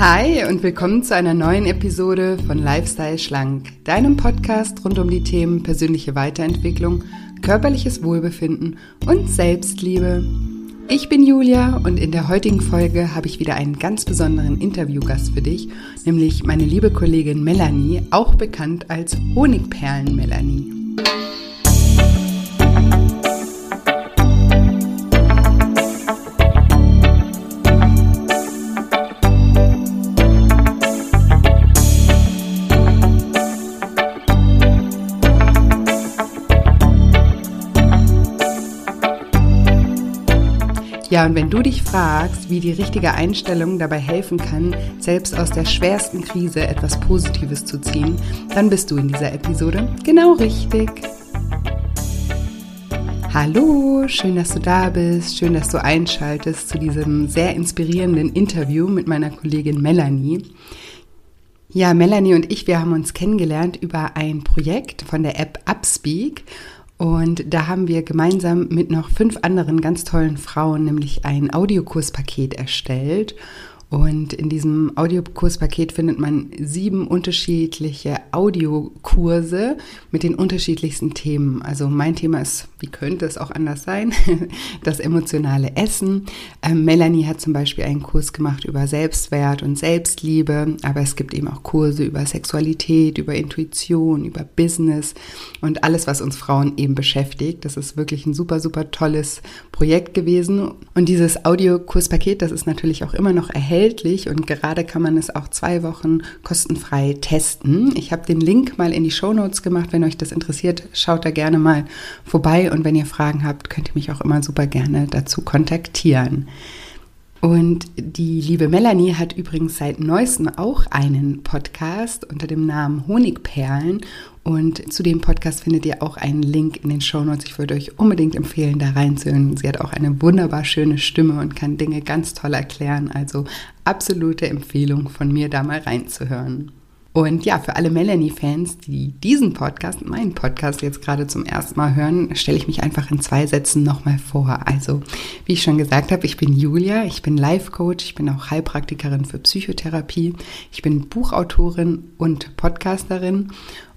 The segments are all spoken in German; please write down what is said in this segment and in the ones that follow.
Hi und willkommen zu einer neuen Episode von Lifestyle Schlank, deinem Podcast rund um die Themen persönliche Weiterentwicklung, körperliches Wohlbefinden und Selbstliebe. Ich bin Julia und in der heutigen Folge habe ich wieder einen ganz besonderen Interviewgast für dich, nämlich meine liebe Kollegin Melanie, auch bekannt als Honigperlen Und wenn du dich fragst, wie die richtige Einstellung dabei helfen kann, selbst aus der schwersten Krise etwas Positives zu ziehen, dann bist du in dieser Episode genau richtig. Hallo, schön, dass du da bist, schön, dass du einschaltest zu diesem sehr inspirierenden Interview mit meiner Kollegin Melanie. Ja, Melanie und ich, wir haben uns kennengelernt über ein Projekt von der App Upspeak und da haben wir gemeinsam mit noch fünf anderen ganz tollen Frauen nämlich ein Audiokurspaket erstellt. Und in diesem Audiokurspaket findet man sieben unterschiedliche Audiokurse mit den unterschiedlichsten Themen. Also mein Thema ist, wie könnte es auch anders sein, das emotionale Essen. Ähm, Melanie hat zum Beispiel einen Kurs gemacht über Selbstwert und Selbstliebe, aber es gibt eben auch Kurse über Sexualität, über Intuition, über Business und alles, was uns Frauen eben beschäftigt. Das ist wirklich ein super, super tolles Projekt gewesen. Und dieses Audiokurspaket, das ist natürlich auch immer noch erhältlich erhältlich und gerade kann man es auch zwei Wochen kostenfrei testen. Ich habe den Link mal in die Show Notes gemacht. Wenn euch das interessiert, schaut da gerne mal vorbei und wenn ihr Fragen habt, könnt ihr mich auch immer super gerne dazu kontaktieren. Und die liebe Melanie hat übrigens seit neuestem auch einen Podcast unter dem Namen Honigperlen. Und zu dem Podcast findet ihr auch einen Link in den Show Notes. Ich würde euch unbedingt empfehlen, da reinzuhören. Sie hat auch eine wunderbar schöne Stimme und kann Dinge ganz toll erklären. Also absolute Empfehlung von mir, da mal reinzuhören. Und ja, für alle Melanie-Fans, die diesen Podcast, meinen Podcast jetzt gerade zum ersten Mal hören, stelle ich mich einfach in zwei Sätzen nochmal vor. Also, wie ich schon gesagt habe, ich bin Julia, ich bin Life-Coach, ich bin auch Heilpraktikerin für Psychotherapie, ich bin Buchautorin und Podcasterin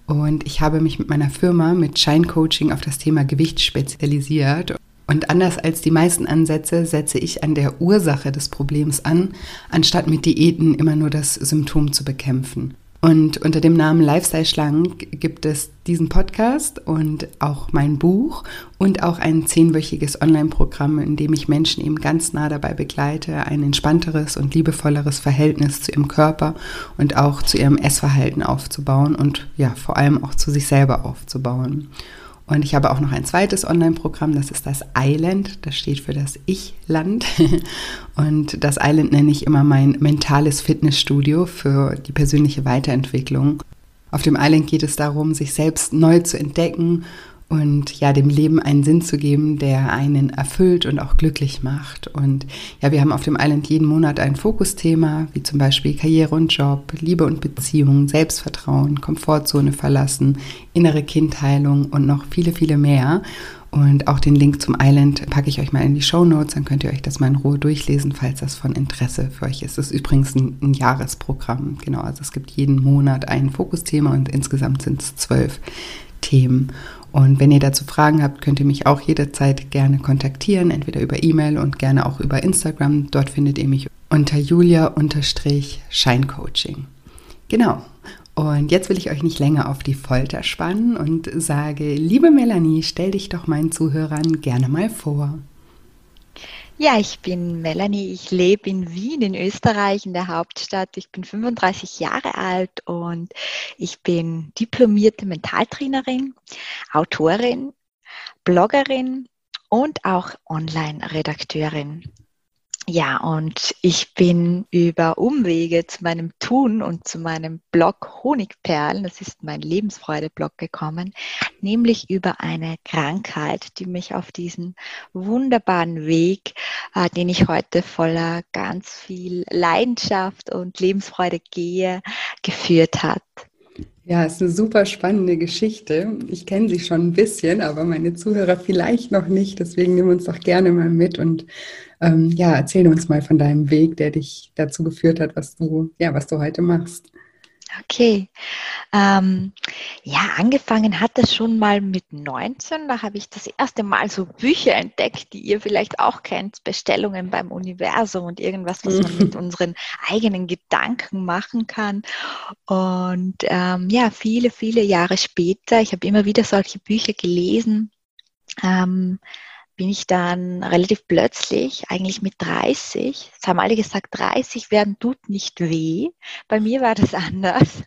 und ich habe mich mit meiner Firma mit Shine Coaching auf das Thema Gewicht spezialisiert. Und anders als die meisten Ansätze setze ich an der Ursache des Problems an, anstatt mit Diäten immer nur das Symptom zu bekämpfen. Und unter dem Namen Lifestyle Schlank gibt es diesen Podcast und auch mein Buch und auch ein zehnwöchiges Online-Programm, in dem ich Menschen eben ganz nah dabei begleite, ein entspannteres und liebevolleres Verhältnis zu ihrem Körper und auch zu ihrem Essverhalten aufzubauen und ja, vor allem auch zu sich selber aufzubauen. Und ich habe auch noch ein zweites Online-Programm, das ist das Island, das steht für das Ich-Land. Und das Island nenne ich immer mein mentales Fitnessstudio für die persönliche Weiterentwicklung. Auf dem Island geht es darum, sich selbst neu zu entdecken und ja, dem Leben einen Sinn zu geben, der einen erfüllt und auch glücklich macht. Und ja, wir haben auf dem Island jeden Monat ein Fokusthema, wie zum Beispiel Karriere und Job, Liebe und Beziehung, Selbstvertrauen, Komfortzone verlassen, innere Kindheilung und noch viele, viele mehr. Und auch den Link zum Island packe ich euch mal in die Show Notes, dann könnt ihr euch das mal in Ruhe durchlesen, falls das von Interesse für euch ist. Es ist übrigens ein, ein Jahresprogramm, genau. Also es gibt jeden Monat ein Fokusthema und insgesamt sind es zwölf Themen. Und wenn ihr dazu Fragen habt, könnt ihr mich auch jederzeit gerne kontaktieren, entweder über E-Mail und gerne auch über Instagram. Dort findet ihr mich unter julia-scheincoaching. Genau. Und jetzt will ich euch nicht länger auf die Folter spannen und sage, liebe Melanie, stell dich doch meinen Zuhörern gerne mal vor. Ja, ich bin Melanie. Ich lebe in Wien, in Österreich, in der Hauptstadt. Ich bin 35 Jahre alt und ich bin diplomierte Mentaltrainerin, Autorin, Bloggerin und auch Online-Redakteurin. Ja, und ich bin über Umwege zu meinem Tun und zu meinem Blog Honigperlen, das ist mein Lebensfreude-Blog gekommen, nämlich über eine Krankheit, die mich auf diesen wunderbaren Weg, äh, den ich heute voller ganz viel Leidenschaft und Lebensfreude gehe, geführt hat. Ja, ist eine super spannende Geschichte. Ich kenne sie schon ein bisschen, aber meine Zuhörer vielleicht noch nicht. Deswegen nehmen wir uns doch gerne mal mit und Ähm, ja, erzähl uns mal von deinem Weg, der dich dazu geführt hat, was du, ja, was du heute machst. Okay. Ähm, ja, angefangen hat das schon mal mit 19. Da habe ich das erste Mal so Bücher entdeckt, die ihr vielleicht auch kennt, Bestellungen beim Universum und irgendwas, was man mit unseren eigenen Gedanken machen kann. Und ähm, ja, viele, viele Jahre später, ich habe immer wieder solche Bücher gelesen. Ähm, bin ich dann relativ plötzlich, eigentlich mit 30, das haben alle gesagt, 30 werden tut nicht weh. Bei mir war das anders.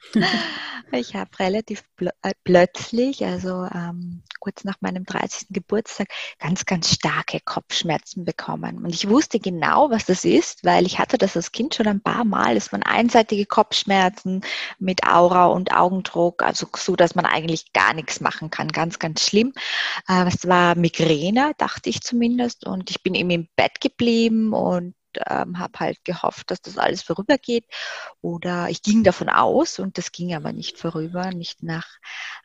ich habe relativ pl äh, plötzlich, also ähm, kurz nach meinem 30. Geburtstag, ganz, ganz starke Kopfschmerzen bekommen. Und ich wusste genau, was das ist, weil ich hatte das als Kind schon ein paar Mal. Es waren einseitige Kopfschmerzen mit Aura und Augendruck, also so, dass man eigentlich gar nichts machen kann. Ganz, ganz schlimm. Äh, es war Migräne, dachte dachte ich zumindest. Und ich bin eben im Bett geblieben und ähm, habe halt gehofft, dass das alles vorübergeht. Oder ich ging davon aus und das ging aber nicht vorüber, nicht nach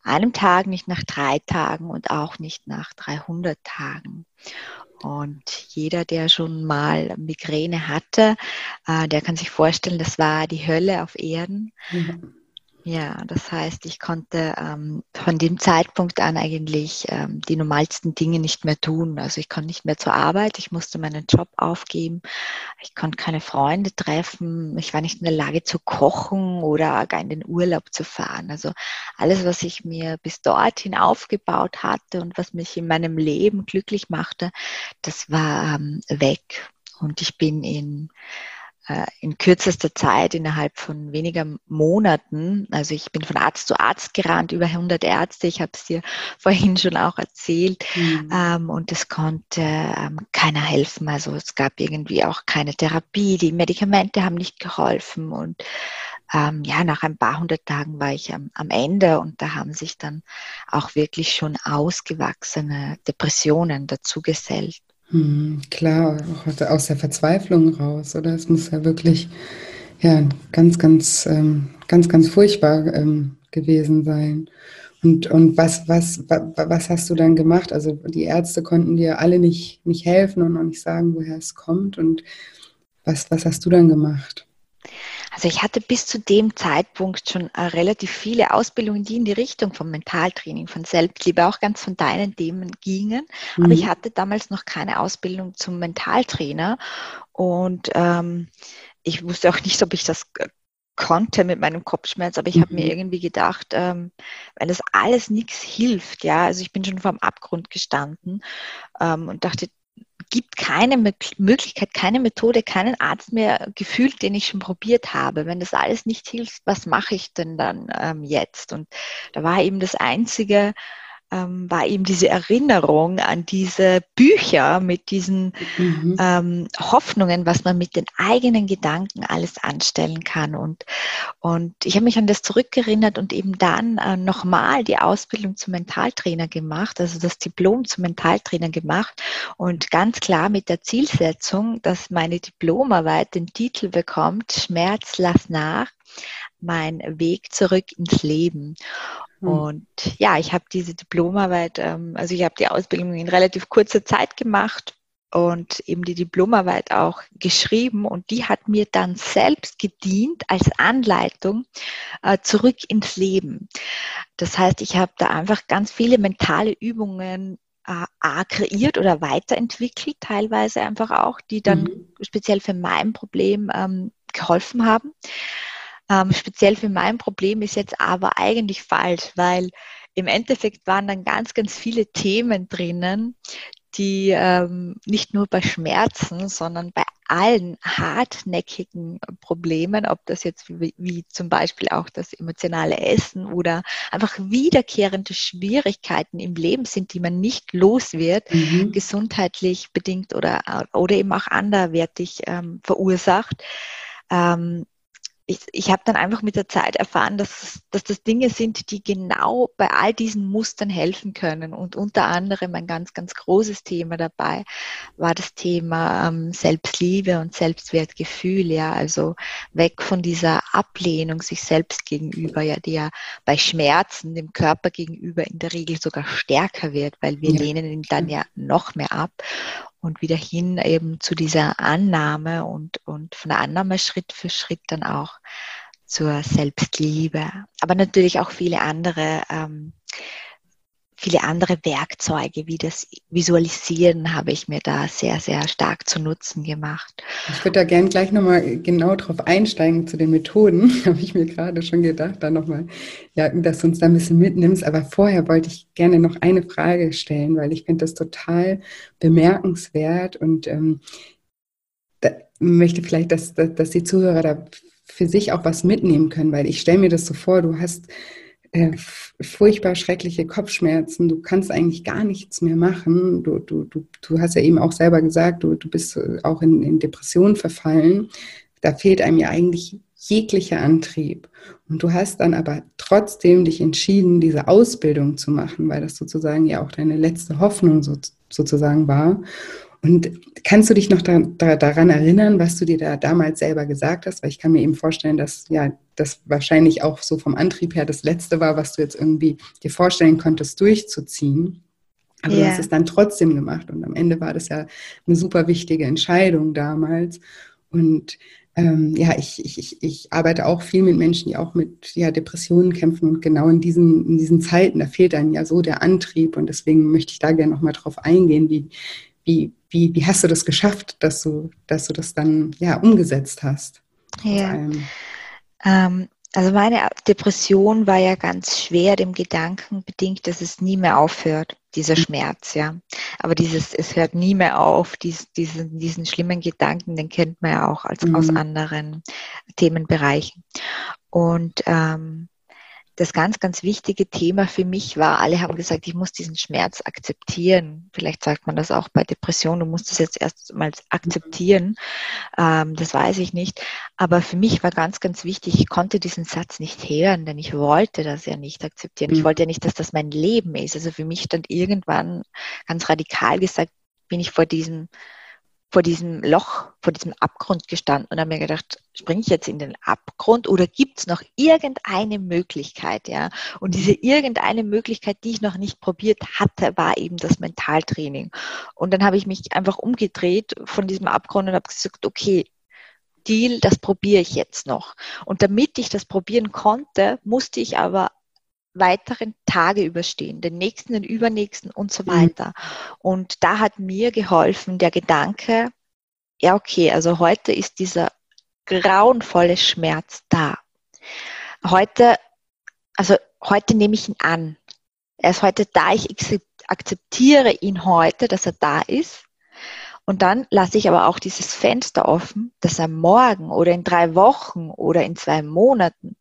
einem Tag, nicht nach drei Tagen und auch nicht nach 300 Tagen. Und jeder, der schon mal Migräne hatte, äh, der kann sich vorstellen, das war die Hölle auf Erden. Mhm. Ja, das heißt, ich konnte ähm, von dem Zeitpunkt an eigentlich ähm, die normalsten Dinge nicht mehr tun. Also ich konnte nicht mehr zur Arbeit, ich musste meinen Job aufgeben, ich konnte keine Freunde treffen, ich war nicht in der Lage zu kochen oder gar in den Urlaub zu fahren. Also alles, was ich mir bis dorthin aufgebaut hatte und was mich in meinem Leben glücklich machte, das war ähm, weg. Und ich bin in in kürzester Zeit, innerhalb von weniger Monaten, also ich bin von Arzt zu Arzt gerannt, über 100 Ärzte, ich habe es dir vorhin schon auch erzählt, mhm. ähm, und es konnte ähm, keiner helfen. Also es gab irgendwie auch keine Therapie, die Medikamente haben nicht geholfen und ähm, ja, nach ein paar hundert Tagen war ich am, am Ende und da haben sich dann auch wirklich schon ausgewachsene Depressionen dazu gesellt. Hm, klar, auch aus der Verzweiflung raus, oder? Es muss ja wirklich ja, ganz, ganz, ähm, ganz, ganz furchtbar ähm, gewesen sein. Und, und was, was, was hast du dann gemacht? Also die Ärzte konnten dir alle nicht, nicht helfen und auch nicht sagen, woher es kommt. Und was, was hast du dann gemacht? Also ich hatte bis zu dem Zeitpunkt schon äh, relativ viele Ausbildungen, die in die Richtung von Mentaltraining, von Selbstliebe, auch ganz von deinen Themen gingen. Mhm. Aber ich hatte damals noch keine Ausbildung zum Mentaltrainer und ähm, ich wusste auch nicht, ob ich das konnte mit meinem Kopfschmerz, aber ich mhm. habe mir irgendwie gedacht, ähm, wenn das alles nichts hilft, ja, also ich bin schon vor dem Abgrund gestanden ähm, und dachte, gibt keine Möglichkeit, keine Methode, keinen Arzt mehr gefühlt, den ich schon probiert habe. Wenn das alles nicht hilft, was mache ich denn dann ähm, jetzt? Und da war eben das Einzige, ähm, war eben diese Erinnerung an diese Bücher mit diesen mhm. ähm, Hoffnungen, was man mit den eigenen Gedanken alles anstellen kann. Und, und ich habe mich an das zurückerinnert und eben dann äh, nochmal die Ausbildung zum Mentaltrainer gemacht, also das Diplom zum Mentaltrainer gemacht und ganz klar mit der Zielsetzung, dass meine Diplomarbeit den Titel bekommt, Schmerz, lass nach, mein Weg zurück ins Leben. Hm. Und ja, ich habe diese Diplomarbeit, ähm, also ich habe die Ausbildung in relativ kurzer Zeit gemacht und eben die Diplomarbeit auch geschrieben und die hat mir dann selbst gedient als Anleitung äh, zurück ins Leben. Das heißt, ich habe da einfach ganz viele mentale Übungen äh, A, kreiert oder weiterentwickelt, teilweise einfach auch, die dann mhm. speziell für mein Problem ähm, geholfen haben. Ähm, speziell für mein Problem ist jetzt aber eigentlich falsch, weil im Endeffekt waren dann ganz, ganz viele Themen drinnen, die ähm, nicht nur bei Schmerzen, sondern bei allen hartnäckigen Problemen, ob das jetzt wie, wie, zum Beispiel auch das emotionale Essen oder einfach wiederkehrende Schwierigkeiten im Leben sind, die man nicht los wird, mhm. gesundheitlich bedingt oder, oder eben auch anderwertig ähm, verursacht. Ähm, ich, ich habe dann einfach mit der Zeit erfahren, dass, dass das Dinge sind, die genau bei all diesen Mustern helfen können. Und unter anderem ein ganz, ganz großes Thema dabei war das Thema ähm, Selbstliebe und Selbstwertgefühl. Ja, also weg von dieser Ablehnung sich selbst gegenüber, ja, die ja bei Schmerzen dem Körper gegenüber in der Regel sogar stärker wird, weil wir ja. lehnen ihn dann ja noch mehr ab und wieder hin eben zu dieser Annahme und, und von der Annahme Schritt für Schritt dann auch zur Selbstliebe. Aber natürlich auch viele andere ähm, viele andere Werkzeuge wie das Visualisieren habe ich mir da sehr, sehr stark zu Nutzen gemacht. Ich würde da gerne gleich nochmal genau drauf einsteigen zu den Methoden, habe ich mir gerade schon gedacht, da nochmal, ja, dass du uns da ein bisschen mitnimmst. Aber vorher wollte ich gerne noch eine Frage stellen, weil ich finde das total bemerkenswert und ähm, möchte vielleicht, dass, dass, dass die Zuhörer da für sich auch was mitnehmen können, weil ich stelle mir das so vor, du hast äh, furchtbar schreckliche Kopfschmerzen, du kannst eigentlich gar nichts mehr machen. Du, du, du, du hast ja eben auch selber gesagt, du, du bist auch in, in Depressionen verfallen. Da fehlt einem ja eigentlich jeglicher Antrieb. Und du hast dann aber trotzdem dich entschieden, diese Ausbildung zu machen, weil das sozusagen ja auch deine letzte Hoffnung so, sozusagen war. Und kannst du dich noch da, da, daran erinnern, was du dir da damals selber gesagt hast? Weil ich kann mir eben vorstellen, dass ja das wahrscheinlich auch so vom Antrieb her das Letzte war, was du jetzt irgendwie dir vorstellen konntest, durchzuziehen. Aber yeah. du hast es dann trotzdem gemacht. Und am Ende war das ja eine super wichtige Entscheidung damals. Und ähm, ja, ich, ich, ich arbeite auch viel mit Menschen, die auch mit ja, Depressionen kämpfen. Und genau in diesen, in diesen Zeiten, da fehlt einem ja so der Antrieb. Und deswegen möchte ich da gerne nochmal drauf eingehen, wie, wie, wie, wie hast du das geschafft, dass du, dass du das dann ja umgesetzt hast? Ja. Ähm, also meine Depression war ja ganz schwer dem Gedanken bedingt, dass es nie mehr aufhört, dieser mhm. Schmerz, ja. Aber dieses, es hört nie mehr auf, dies, diesen, diesen schlimmen Gedanken, den kennt man ja auch als, mhm. aus anderen Themenbereichen. Und ähm, das ganz, ganz wichtige Thema für mich war, alle haben gesagt, ich muss diesen Schmerz akzeptieren. Vielleicht sagt man das auch bei Depression, du musst es jetzt erst mal akzeptieren. Ähm, das weiß ich nicht. Aber für mich war ganz, ganz wichtig, ich konnte diesen Satz nicht hören, denn ich wollte das ja nicht akzeptieren. Ich mhm. wollte ja nicht, dass das mein Leben ist. Also für mich stand irgendwann ganz radikal gesagt, bin ich vor diesem vor diesem Loch, vor diesem Abgrund gestanden und habe mir gedacht, springe ich jetzt in den Abgrund oder gibt es noch irgendeine Möglichkeit, ja? Und diese irgendeine Möglichkeit, die ich noch nicht probiert hatte, war eben das Mentaltraining. Und dann habe ich mich einfach umgedreht von diesem Abgrund und habe gesagt, okay, Deal, das probiere ich jetzt noch. Und damit ich das probieren konnte, musste ich aber weiteren Tage überstehen, den nächsten, den übernächsten und so mhm. weiter. Mhm. Und da hat mir geholfen der Gedanke, ja, okay, also heute ist dieser grauenvolle Schmerz da. Heute, also heute nehme ich ihn an. Er ist heute da, ich akzeptiere ihn heute, dass er da ist. Und dann lasse ich aber auch dieses Fenster offen, dass er morgen oder in drei Wochen oder in zwei Monaten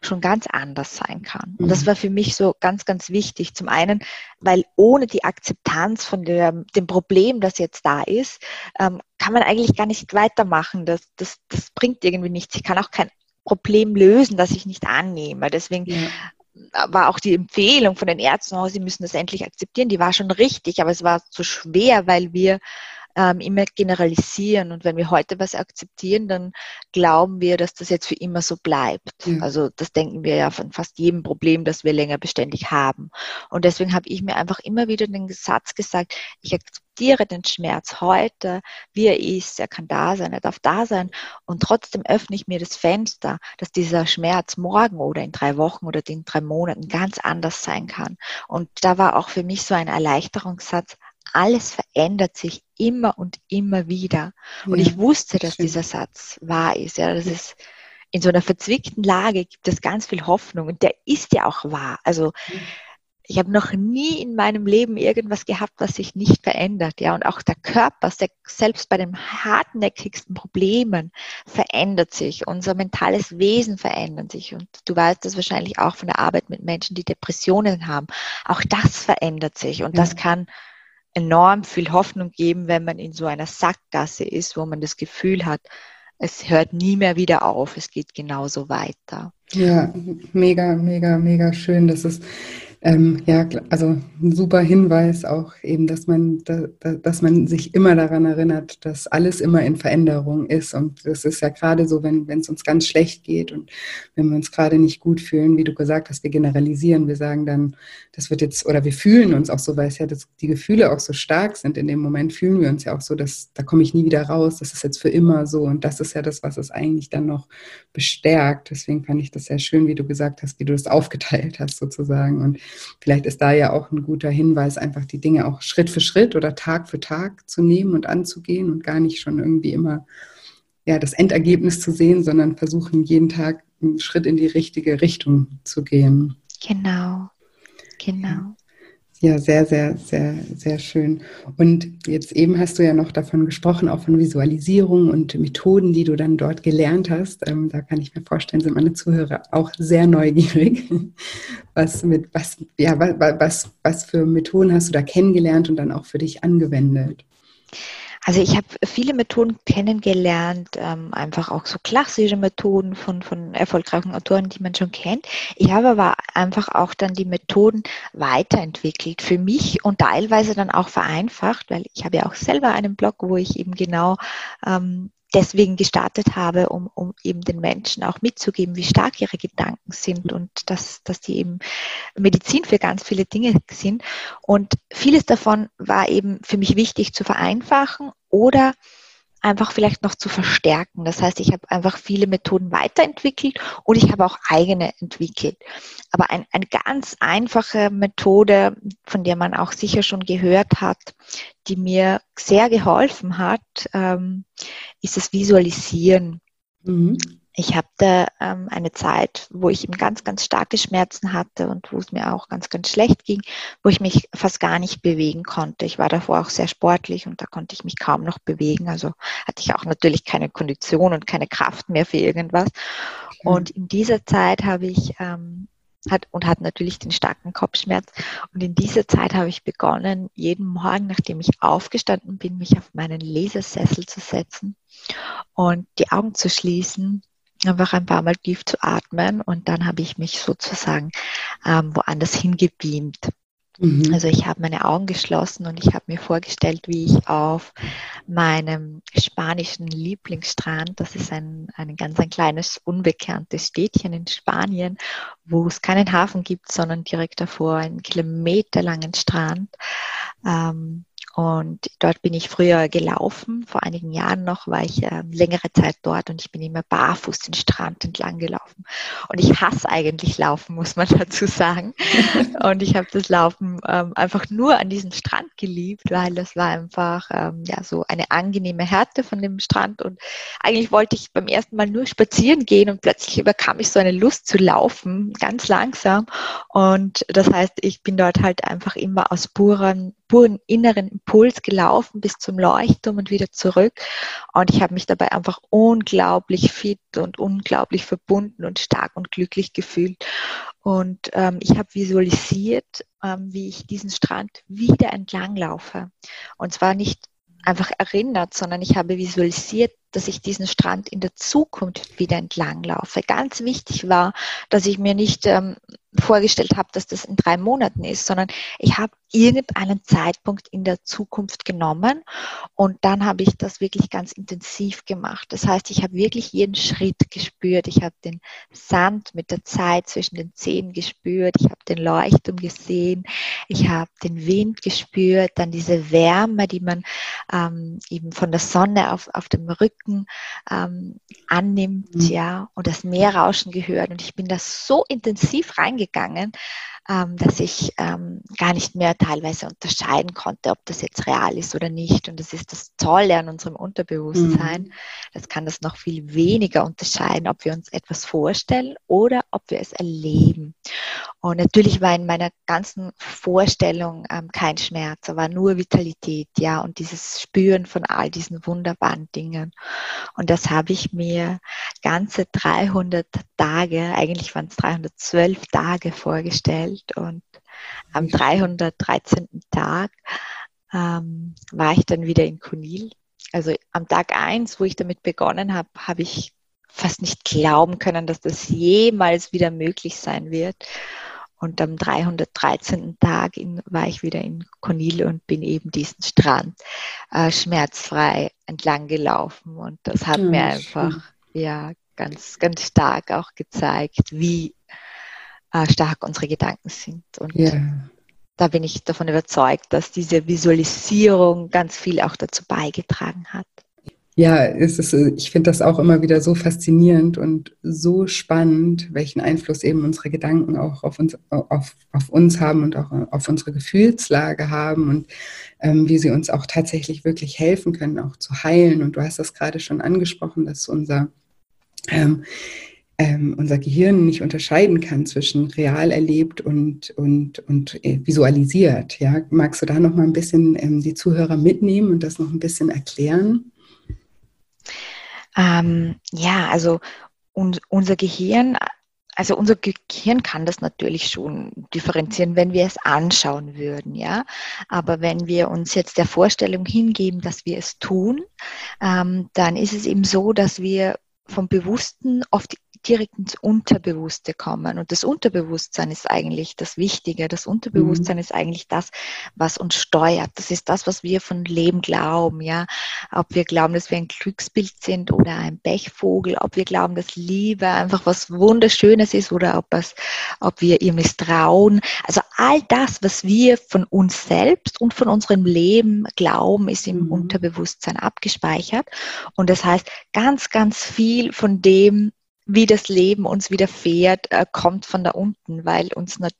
schon ganz anders sein kann. Und das mhm. war für mich so ganz, ganz wichtig. Zum einen, weil ohne die Akzeptanz von der, dem Problem, das jetzt da ist, ähm, kann man eigentlich gar nicht weitermachen. Das, das, das bringt irgendwie nichts. Ich kann auch kein Problem lösen, das ich nicht annehme. Deswegen ja war auch die Empfehlung von den Ärzten, oh, sie müssen das endlich akzeptieren, die war schon richtig, aber es war so schwer, weil wir ähm, immer generalisieren. Und wenn wir heute was akzeptieren, dann glauben wir, dass das jetzt für immer so bleibt. Mhm. Also das denken wir ja von fast jedem Problem, das wir länger beständig haben. Und deswegen habe ich mir einfach immer wieder den Satz gesagt, ich akzeptiere den Schmerz heute, wie er ist, er kann da sein, er darf da sein. Und trotzdem öffne ich mir das Fenster, dass dieser Schmerz morgen oder in drei Wochen oder in drei Monaten ganz anders sein kann. Und da war auch für mich so ein Erleichterungssatz, alles verändert sich immer und immer wieder. Und ja, ich wusste, dass stimmt. dieser Satz wahr ist. Ja, das ist in so einer verzwickten Lage gibt es ganz viel Hoffnung und der ist ja auch wahr. Also ich habe noch nie in meinem Leben irgendwas gehabt, was sich nicht verändert. Ja, und auch der Körper, selbst bei den hartnäckigsten Problemen, verändert sich. Unser mentales Wesen verändert sich. Und du weißt das wahrscheinlich auch von der Arbeit mit Menschen, die Depressionen haben. Auch das verändert sich. Und ja. das kann enorm viel Hoffnung geben, wenn man in so einer Sackgasse ist, wo man das Gefühl hat, es hört nie mehr wieder auf, es geht genauso weiter. Ja, mega, mega, mega schön. Das ist Ähm, ja, also ein super Hinweis auch eben, dass man, da, dass man sich immer daran erinnert, dass alles immer in Veränderung ist. Und das ist ja gerade so, wenn es uns ganz schlecht geht und wenn wir uns gerade nicht gut fühlen, wie du gesagt hast, wir generalisieren, wir sagen dann, das wird jetzt, oder wir fühlen uns auch so, weil es ja das, die Gefühle auch so stark sind. In dem Moment fühlen wir uns ja auch so, dass da komme ich nie wieder raus, das ist jetzt für immer so. Und das ist ja das, was es eigentlich dann noch bestärkt. Deswegen fand ich das sehr schön, wie du gesagt hast, wie du das aufgeteilt hast sozusagen. Und vielleicht ist da ja auch ein guter Hinweis, einfach die Dinge auch Schritt für Schritt oder Tag für Tag zu nehmen und anzugehen und gar nicht schon irgendwie immer ja, das Endergebnis zu sehen, sondern versuchen jeden Tag einen Schritt in die richtige Richtung zu gehen. Genau, genau. Ja, sehr, sehr, sehr, sehr schön. Und jetzt eben hast du ja noch davon gesprochen, auch von Visualisierung und Methoden, die du dann dort gelernt hast. Ähm, da kann ich mir vorstellen, sind meine Zuhörer auch sehr neugierig. Was mit, was, ja, was, was für Methoden hast du da kennengelernt und dann auch für dich angewendet? Also ich habe viele Methoden kennengelernt, ähm, einfach auch so klassische Methoden von, von erfolgreichen Autoren, die man schon kennt. Ich habe aber einfach auch dann die Methoden weiterentwickelt für mich und teilweise dann auch vereinfacht, weil ich habe ja auch selber einen Blog, wo ich eben genau ähm, deswegen gestartet habe, um, um eben den Menschen auch mitzugeben, wie stark ihre Gedanken sind und dass, dass die eben Medizin für ganz viele Dinge sind. Und vieles davon war eben für mich wichtig zu vereinfachen oder einfach vielleicht noch zu verstärken. Das heißt, ich habe einfach viele Methoden weiterentwickelt und ich habe auch eigene entwickelt. Aber ein, eine ganz einfache Methode, von der man auch sicher schon gehört hat, die mir sehr geholfen hat, ähm, ist das Visualisieren. Mhm. Ich habe da ähm, eine Zeit, wo ich eben ganz, ganz starke Schmerzen hatte und wo es mir auch ganz, ganz schlecht ging, wo ich mich fast gar nicht bewegen konnte. Ich war davor auch sehr sportlich und da konnte ich mich kaum noch bewegen. Also hatte ich auch natürlich keine Kondition und keine Kraft mehr für irgendwas. Okay. Und in dieser Zeit habe ich ähm, hat und hat natürlich den starken Kopfschmerz. Und in dieser Zeit habe ich begonnen, jeden Morgen, nachdem ich aufgestanden bin, mich auf meinen Lesersessel zu setzen und die Augen zu schließen einfach ein paar Mal tief zu atmen und dann habe ich mich sozusagen ähm, woanders hingebeamt. Mhm. Also ich habe meine Augen geschlossen und ich habe mir vorgestellt, wie ich auf meinem spanischen Lieblingsstrand, das ist ein, ein ganz ein kleines, unbekanntes Städtchen in Spanien, wo es keinen Hafen gibt, sondern direkt davor einen kilometerlangen Strand, ähm, und dort bin ich früher gelaufen. Vor einigen Jahren noch war ich äh, längere Zeit dort und ich bin immer barfuß den Strand entlang gelaufen. Und ich hasse eigentlich Laufen, muss man dazu sagen. und ich habe das Laufen ähm, einfach nur an diesem Strand geliebt, weil das war einfach ähm, ja so eine angenehme Härte von dem Strand. Und eigentlich wollte ich beim ersten Mal nur spazieren gehen und plötzlich überkam ich so eine Lust zu laufen, ganz langsam. Und das heißt, ich bin dort halt einfach immer aus puren puren inneren Impuls gelaufen bis zum Leuchtturm und wieder zurück. Und ich habe mich dabei einfach unglaublich fit und unglaublich verbunden und stark und glücklich gefühlt. Und ähm, ich habe visualisiert, ähm, wie ich diesen Strand wieder entlang laufe. Und zwar nicht einfach erinnert, sondern ich habe visualisiert, dass ich diesen Strand in der Zukunft wieder entlang laufe. Ganz wichtig war, dass ich mir nicht ähm, vorgestellt habe, dass das in drei Monaten ist, sondern ich habe irgendeinen Zeitpunkt in der Zukunft genommen und dann habe ich das wirklich ganz intensiv gemacht. Das heißt, ich habe wirklich jeden Schritt gespürt. Ich habe den Sand mit der Zeit zwischen den Zehen gespürt. Ich habe den Leuchtturm gesehen. Ich habe den Wind gespürt, dann diese Wärme, die man ähm, eben von der Sonne auf, auf dem Rücken ähm, annimmt, mhm. ja, und das Meerrauschen gehört. Und ich bin da so intensiv reingegangen, ähm, dass ich ähm, gar nicht mehr teilweise unterscheiden konnte, ob das jetzt real ist oder nicht. Und das ist das Tolle an unserem Unterbewusstsein. Mhm. Das kann das noch viel weniger unterscheiden, ob wir uns etwas vorstellen oder ob wir es erleben. Und natürlich war in meiner ganzen Vorstellung ähm, kein Schmerz, aber nur Vitalität, ja, und dieses Spüren von all diesen wunderbaren Dingen. Und das habe ich mir ganze 300 Tage, eigentlich waren es 312 Tage vorgestellt und am 313. Tag ähm, war ich dann wieder in Kunil. Also am Tag eins, wo ich damit begonnen habe, habe ich fast nicht glauben können, dass das jemals wieder möglich sein wird. Und am 313. Tag in, war ich wieder in Cornil und bin eben diesen Strand äh, schmerzfrei entlang gelaufen. Und das hat ja, mir einfach schön. ja ganz, ganz stark auch gezeigt, wie äh, stark unsere Gedanken sind. Und ja. da bin ich davon überzeugt, dass diese Visualisierung ganz viel auch dazu beigetragen hat. Ja, es ist, ich finde das auch immer wieder so faszinierend und so spannend, welchen Einfluss eben unsere Gedanken auch auf uns, auf, auf uns haben und auch auf unsere Gefühlslage haben und ähm, wie sie uns auch tatsächlich wirklich helfen können, auch zu heilen. Und du hast das gerade schon angesprochen, dass unser, ähm, ähm, unser Gehirn nicht unterscheiden kann zwischen real erlebt und, und, und äh, visualisiert. Ja? Magst du da noch mal ein bisschen ähm, die Zuhörer mitnehmen und das noch ein bisschen erklären? Ähm, ja, also un unser Gehirn, also unser Gehirn kann das natürlich schon differenzieren, wenn wir es anschauen würden, ja. Aber wenn wir uns jetzt der Vorstellung hingeben, dass wir es tun, ähm, dann ist es eben so, dass wir vom Bewussten oft direkt ins Unterbewusste kommen. Und das Unterbewusstsein ist eigentlich das Wichtige. Das Unterbewusstsein mhm. ist eigentlich das, was uns steuert. Das ist das, was wir von Leben glauben. Ja, ob wir glauben, dass wir ein Glücksbild sind oder ein Pechvogel, ob wir glauben, dass Liebe einfach was Wunderschönes ist oder ob, es, ob wir ihr misstrauen. Also all das, was wir von uns selbst und von unserem Leben glauben, ist im mhm. Unterbewusstsein abgespeichert. Und das heißt, ganz, ganz viel von dem, wie das Leben uns widerfährt, äh, kommt von da unten, weil uns nat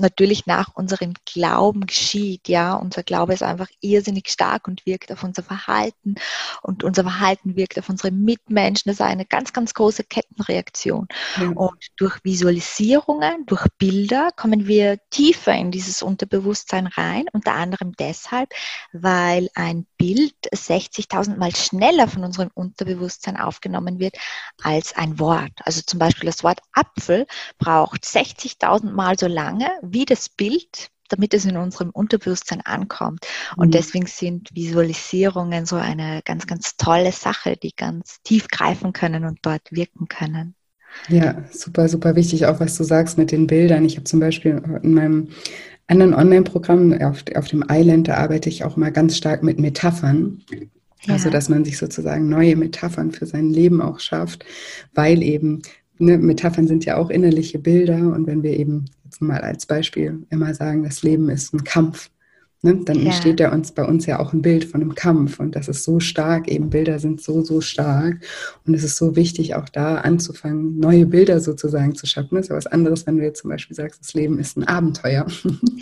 natürlich nach unserem Glauben geschieht. Ja, unser Glaube ist einfach irrsinnig stark und wirkt auf unser Verhalten und unser Verhalten wirkt auf unsere Mitmenschen. Das ist eine ganz, ganz große Kettenreaktion. Ja. Und durch Visualisierungen, durch Bilder kommen wir tiefer in dieses Unterbewusstsein rein. Unter anderem deshalb, weil ein Bild 60.000 Mal schneller von unserem Unterbewusstsein aufgenommen wird als ein Wort. Also zum Beispiel das Wort Apfel braucht 60.000 Mal so lange, wie das Bild, damit es in unserem Unterbewusstsein ankommt. Und mhm. deswegen sind Visualisierungen so eine ganz, ganz tolle Sache, die ganz tief greifen können und dort wirken können. Ja, super, super wichtig, auch was du sagst mit den Bildern. Ich habe zum Beispiel in meinem anderen Online-Programm, auf, auf dem Island, da arbeite ich auch mal ganz stark mit Metaphern. Ja. Also, dass man sich sozusagen neue Metaphern für sein Leben auch schafft, weil eben ne, Metaphern sind ja auch innerliche Bilder und wenn wir eben mal als Beispiel immer sagen, das Leben ist ein Kampf, ne, dann ja. entsteht ja uns bei uns ja auch ein Bild von einem Kampf und das ist so stark, eben Bilder sind so, so stark und es ist so wichtig, auch da anzufangen, neue Bilder sozusagen zu schaffen. Das ist ja was anderes, wenn du jetzt zum Beispiel sagst, das Leben ist ein Abenteuer.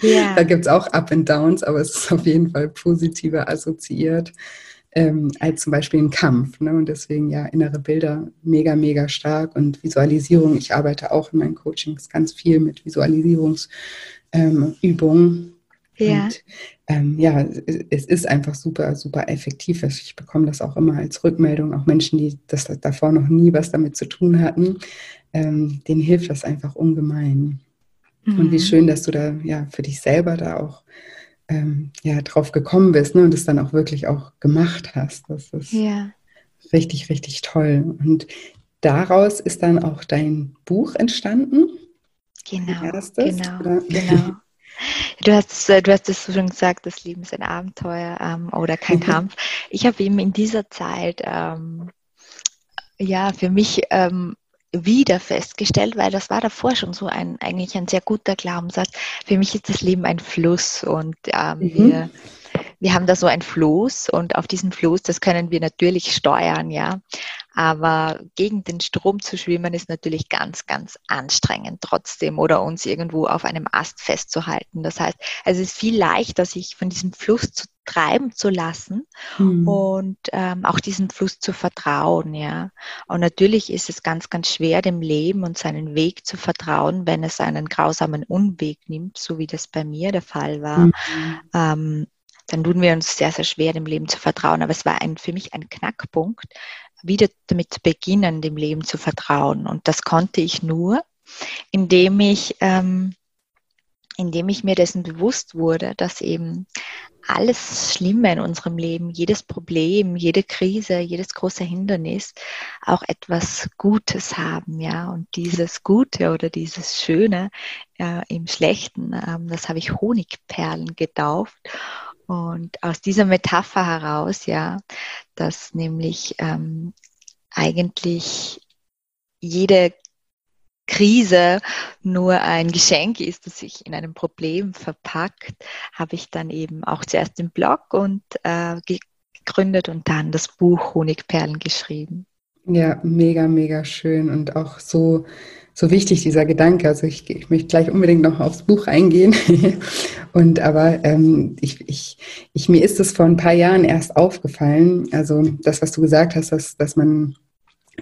Ja. da gibt es auch Up and Downs, aber es ist auf jeden Fall positiver assoziiert ähm, als zum Beispiel ein Kampf. Ne? Und deswegen ja innere Bilder mega, mega stark und Visualisierung. Ich arbeite auch in meinen Coachings ganz viel mit Visualisierungsübungen. Ähm, ja. Und ähm, ja, es ist einfach super, super effektiv. Ich bekomme das auch immer als Rückmeldung, auch Menschen, die das davor noch nie was damit zu tun hatten, ähm, denen hilft das einfach ungemein. Mhm. Und wie mhm. schön, dass du da ja für dich selber da auch ähm, ja, drauf gekommen bist ne, und es dann auch wirklich auch gemacht hast. Das ist ja. richtig, richtig toll. Und daraus ist dann auch dein Buch entstanden. Genau, erstes, genau, oder? genau. Du hast, äh, du hast es schon gesagt, das Leben ist ein Abenteuer ähm, oder kein Kampf. Ich habe eben in dieser Zeit ähm, ja für mich ähm, wieder festgestellt, weil das war davor schon so ein eigentlich ein sehr guter Glaubenssatz. Für mich ist das Leben ein Fluss und ähm, mhm. wir, wir haben da so ein Floß und auf diesem Floß, das können wir natürlich steuern, ja. Aber gegen den Strom zu schwimmen ist natürlich ganz, ganz anstrengend trotzdem oder uns irgendwo auf einem Ast festzuhalten. Das heißt, es ist viel leichter, sich von diesem Fluss zu treiben zu lassen mhm. und ähm, auch diesem Fluss zu vertrauen, ja. Und natürlich ist es ganz, ganz schwer, dem Leben und seinen Weg zu vertrauen, wenn es einen grausamen Unweg nimmt, so wie das bei mir der Fall war. Mhm. Ähm, dann tun wir uns sehr, sehr schwer, dem Leben zu vertrauen. Aber es war ein, für mich ein Knackpunkt, wieder damit beginnen, dem Leben zu vertrauen. Und das konnte ich nur, indem ich, ähm, indem ich mir dessen bewusst wurde, dass eben alles Schlimme in unserem Leben, jedes Problem, jede Krise, jedes große Hindernis auch etwas Gutes haben, ja. Und dieses Gute oder dieses Schöne äh, im Schlechten, ähm, das habe ich Honigperlen getauft. Und aus dieser Metapher heraus, ja, dass nämlich ähm, eigentlich jede Krise nur ein Geschenk ist, das sich in einem Problem verpackt, habe ich dann eben auch zuerst den Blog und äh, gegründet und dann das Buch Honigperlen geschrieben. Ja, mega, mega schön und auch so, so wichtig dieser Gedanke. Also ich, ich möchte gleich unbedingt noch aufs Buch eingehen. und aber ähm, ich, ich, ich, mir ist es vor ein paar Jahren erst aufgefallen, also das, was du gesagt hast, dass, dass man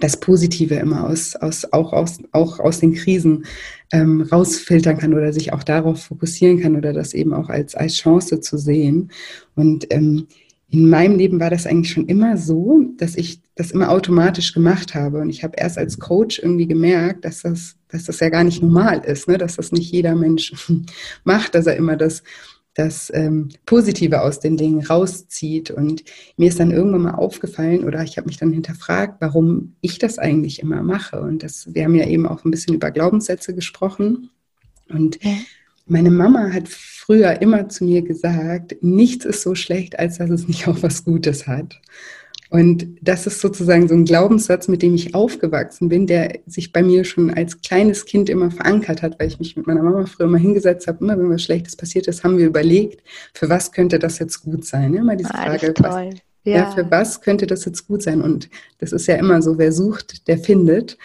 das Positive immer aus, aus, auch, aus, auch aus den Krisen ähm, rausfiltern kann oder sich auch darauf fokussieren kann oder das eben auch als, als Chance zu sehen. Und ähm, in meinem Leben war das eigentlich schon immer so, dass ich das immer automatisch gemacht habe. Und ich habe erst als Coach irgendwie gemerkt, dass das, dass das ja gar nicht normal ist, ne? dass das nicht jeder Mensch macht, dass er immer das das ähm, Positive aus den Dingen rauszieht. Und mir ist dann irgendwann mal aufgefallen oder ich habe mich dann hinterfragt, warum ich das eigentlich immer mache. Und das, wir haben ja eben auch ein bisschen über Glaubenssätze gesprochen. Und meine Mama hat früher immer zu mir gesagt, nichts ist so schlecht, als dass es nicht auch was Gutes hat. Und das ist sozusagen so ein Glaubenssatz, mit dem ich aufgewachsen bin, der sich bei mir schon als kleines Kind immer verankert hat, weil ich mich mit meiner Mama früher mal hingesetzt habe. Immer wenn was Schlechtes passiert ist, haben wir überlegt, für was könnte das jetzt gut sein? Immer diese ah, Frage, was, ja. ja, für was könnte das jetzt gut sein? Und das ist ja immer so, wer sucht, der findet.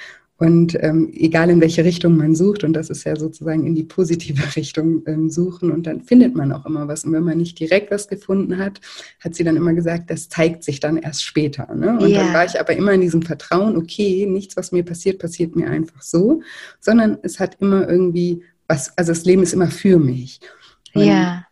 Und ähm, egal in welche Richtung man sucht, und das ist ja sozusagen in die positive Richtung ähm, suchen, und dann findet man auch immer was. Und wenn man nicht direkt was gefunden hat, hat sie dann immer gesagt, das zeigt sich dann erst später. Ne? Und ja. dann war ich aber immer in diesem Vertrauen, okay, nichts, was mir passiert, passiert mir einfach so, sondern es hat immer irgendwie was, also das Leben ist immer für mich. Ja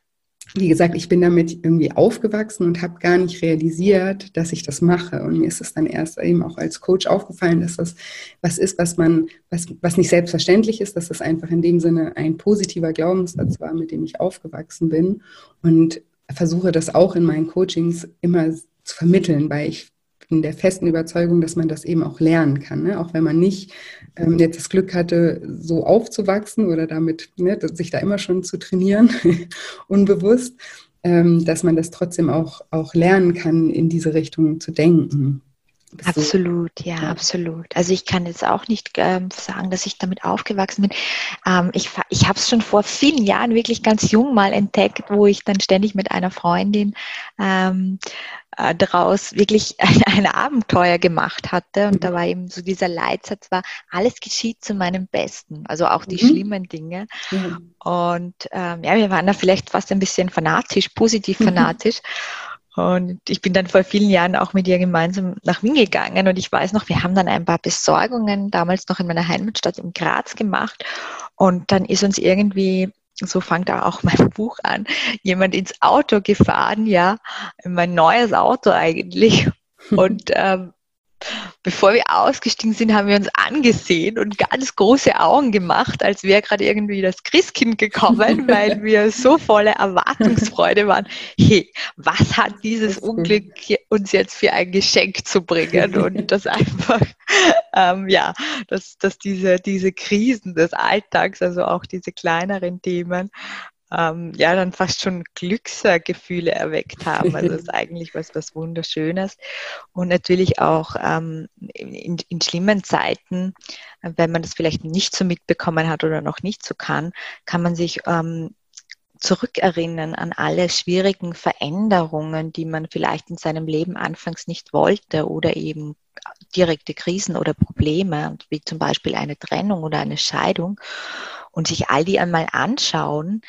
wie gesagt, ich bin damit irgendwie aufgewachsen und habe gar nicht realisiert, dass ich das mache. Und mir ist es dann erst eben auch als Coach aufgefallen, dass das was ist, was man, was, was nicht selbstverständlich ist, dass das einfach in dem Sinne ein positiver Glaubenssatz war, mit dem ich aufgewachsen bin. Und versuche das auch in meinen Coachings immer zu vermitteln, weil ich bin der festen Überzeugung, dass man das eben auch lernen kann. Ne? Auch wenn man nicht ähm, jetzt das Glück hatte, so aufzuwachsen oder damit, ne, sich da immer schon zu trainieren, unbewusst, ähm, dass man das trotzdem auch, auch lernen kann, in diese Richtung zu denken. Absolut, ja, ja, absolut. Also ich kann jetzt auch nicht ähm, sagen, dass ich damit aufgewachsen bin. Ähm, ich ich habe es schon vor vielen Jahren wirklich ganz jung mal entdeckt, wo ich dann ständig mit einer Freundin ähm, äh, daraus wirklich ein, ein, Abenteuer gemacht hatte. Und da war eben so dieser Leitsatz war, alles geschieht zu meinem Besten, also auch die mhm. schlimmen Dinge. Mhm. Und ähm, ja, wir waren da vielleicht fast ein bisschen fanatisch, positiv mhm. fanatisch. Und ich bin dann vor vielen Jahren auch mit ihr gemeinsam nach Wien gegangen und ich weiß noch, wir haben dann ein paar Besorgungen damals noch in meiner Heimatstadt in Graz gemacht und dann ist uns irgendwie so fängt da auch mein Buch an, jemand ins Auto gefahren, ja, mein neues Auto eigentlich. Und ähm, bevor wir ausgestiegen sind, haben wir uns angesehen und ganz große Augen gemacht, als wäre gerade irgendwie das Christkind gekommen, weil wir so voller Erwartungsfreude waren. Hey, was hat dieses Unglück uns jetzt für ein Geschenk zu bringen? Und das einfach, ähm, ja, dass, dass diese, diese Krisen des Alltags, also auch diese kleineren Themen, ähm, ja dann fast schon Glücksgefühle erweckt haben. Also das ist eigentlich was, was Wunderschönes. Und natürlich auch ähm, in, in, schlimmen Zeiten, wenn man das vielleicht nicht so mitbekommen hat oder noch nicht so kann, kann man sich ähm, zurückerinnern an alle schwierigen Veränderungen, die man vielleicht in seinem Leben anfangs nicht wollte oder eben direkte Krisen oder Probleme, wie zum Beispiel eine Trennung oder eine Scheidung. Und sich all die einmal anschauen,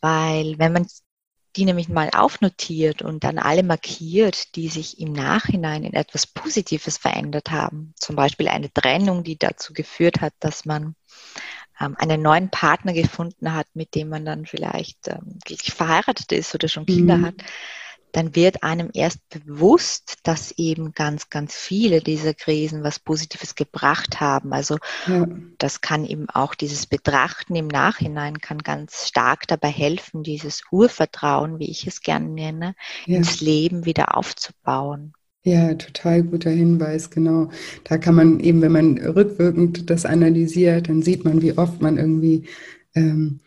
weil wenn man die nämlich mal aufnotiert und dann alle markiert, die sich im Nachhinein in etwas Positives verändert haben, zum Beispiel eine Trennung, die dazu geführt hat, dass man ähm, einen neuen Partner gefunden hat, mit dem man dann vielleicht ähm, verheiratet ist oder schon Kinder mhm. hat, dann wird einem erst bewusst, dass eben ganz, ganz viele dieser Krisen was Positives gebracht haben. Also ja. das kann eben auch dieses Betrachten im Nachhinein kann ganz stark dabei helfen, dieses Urvertrauen, wie ich es gerne nenne, ja. ins Leben wieder aufzubauen. Ja, total guter Hinweis, genau. Da kann man eben, wenn man rückwirkend das analysiert, dann sieht man, wie oft man irgendwie ähm,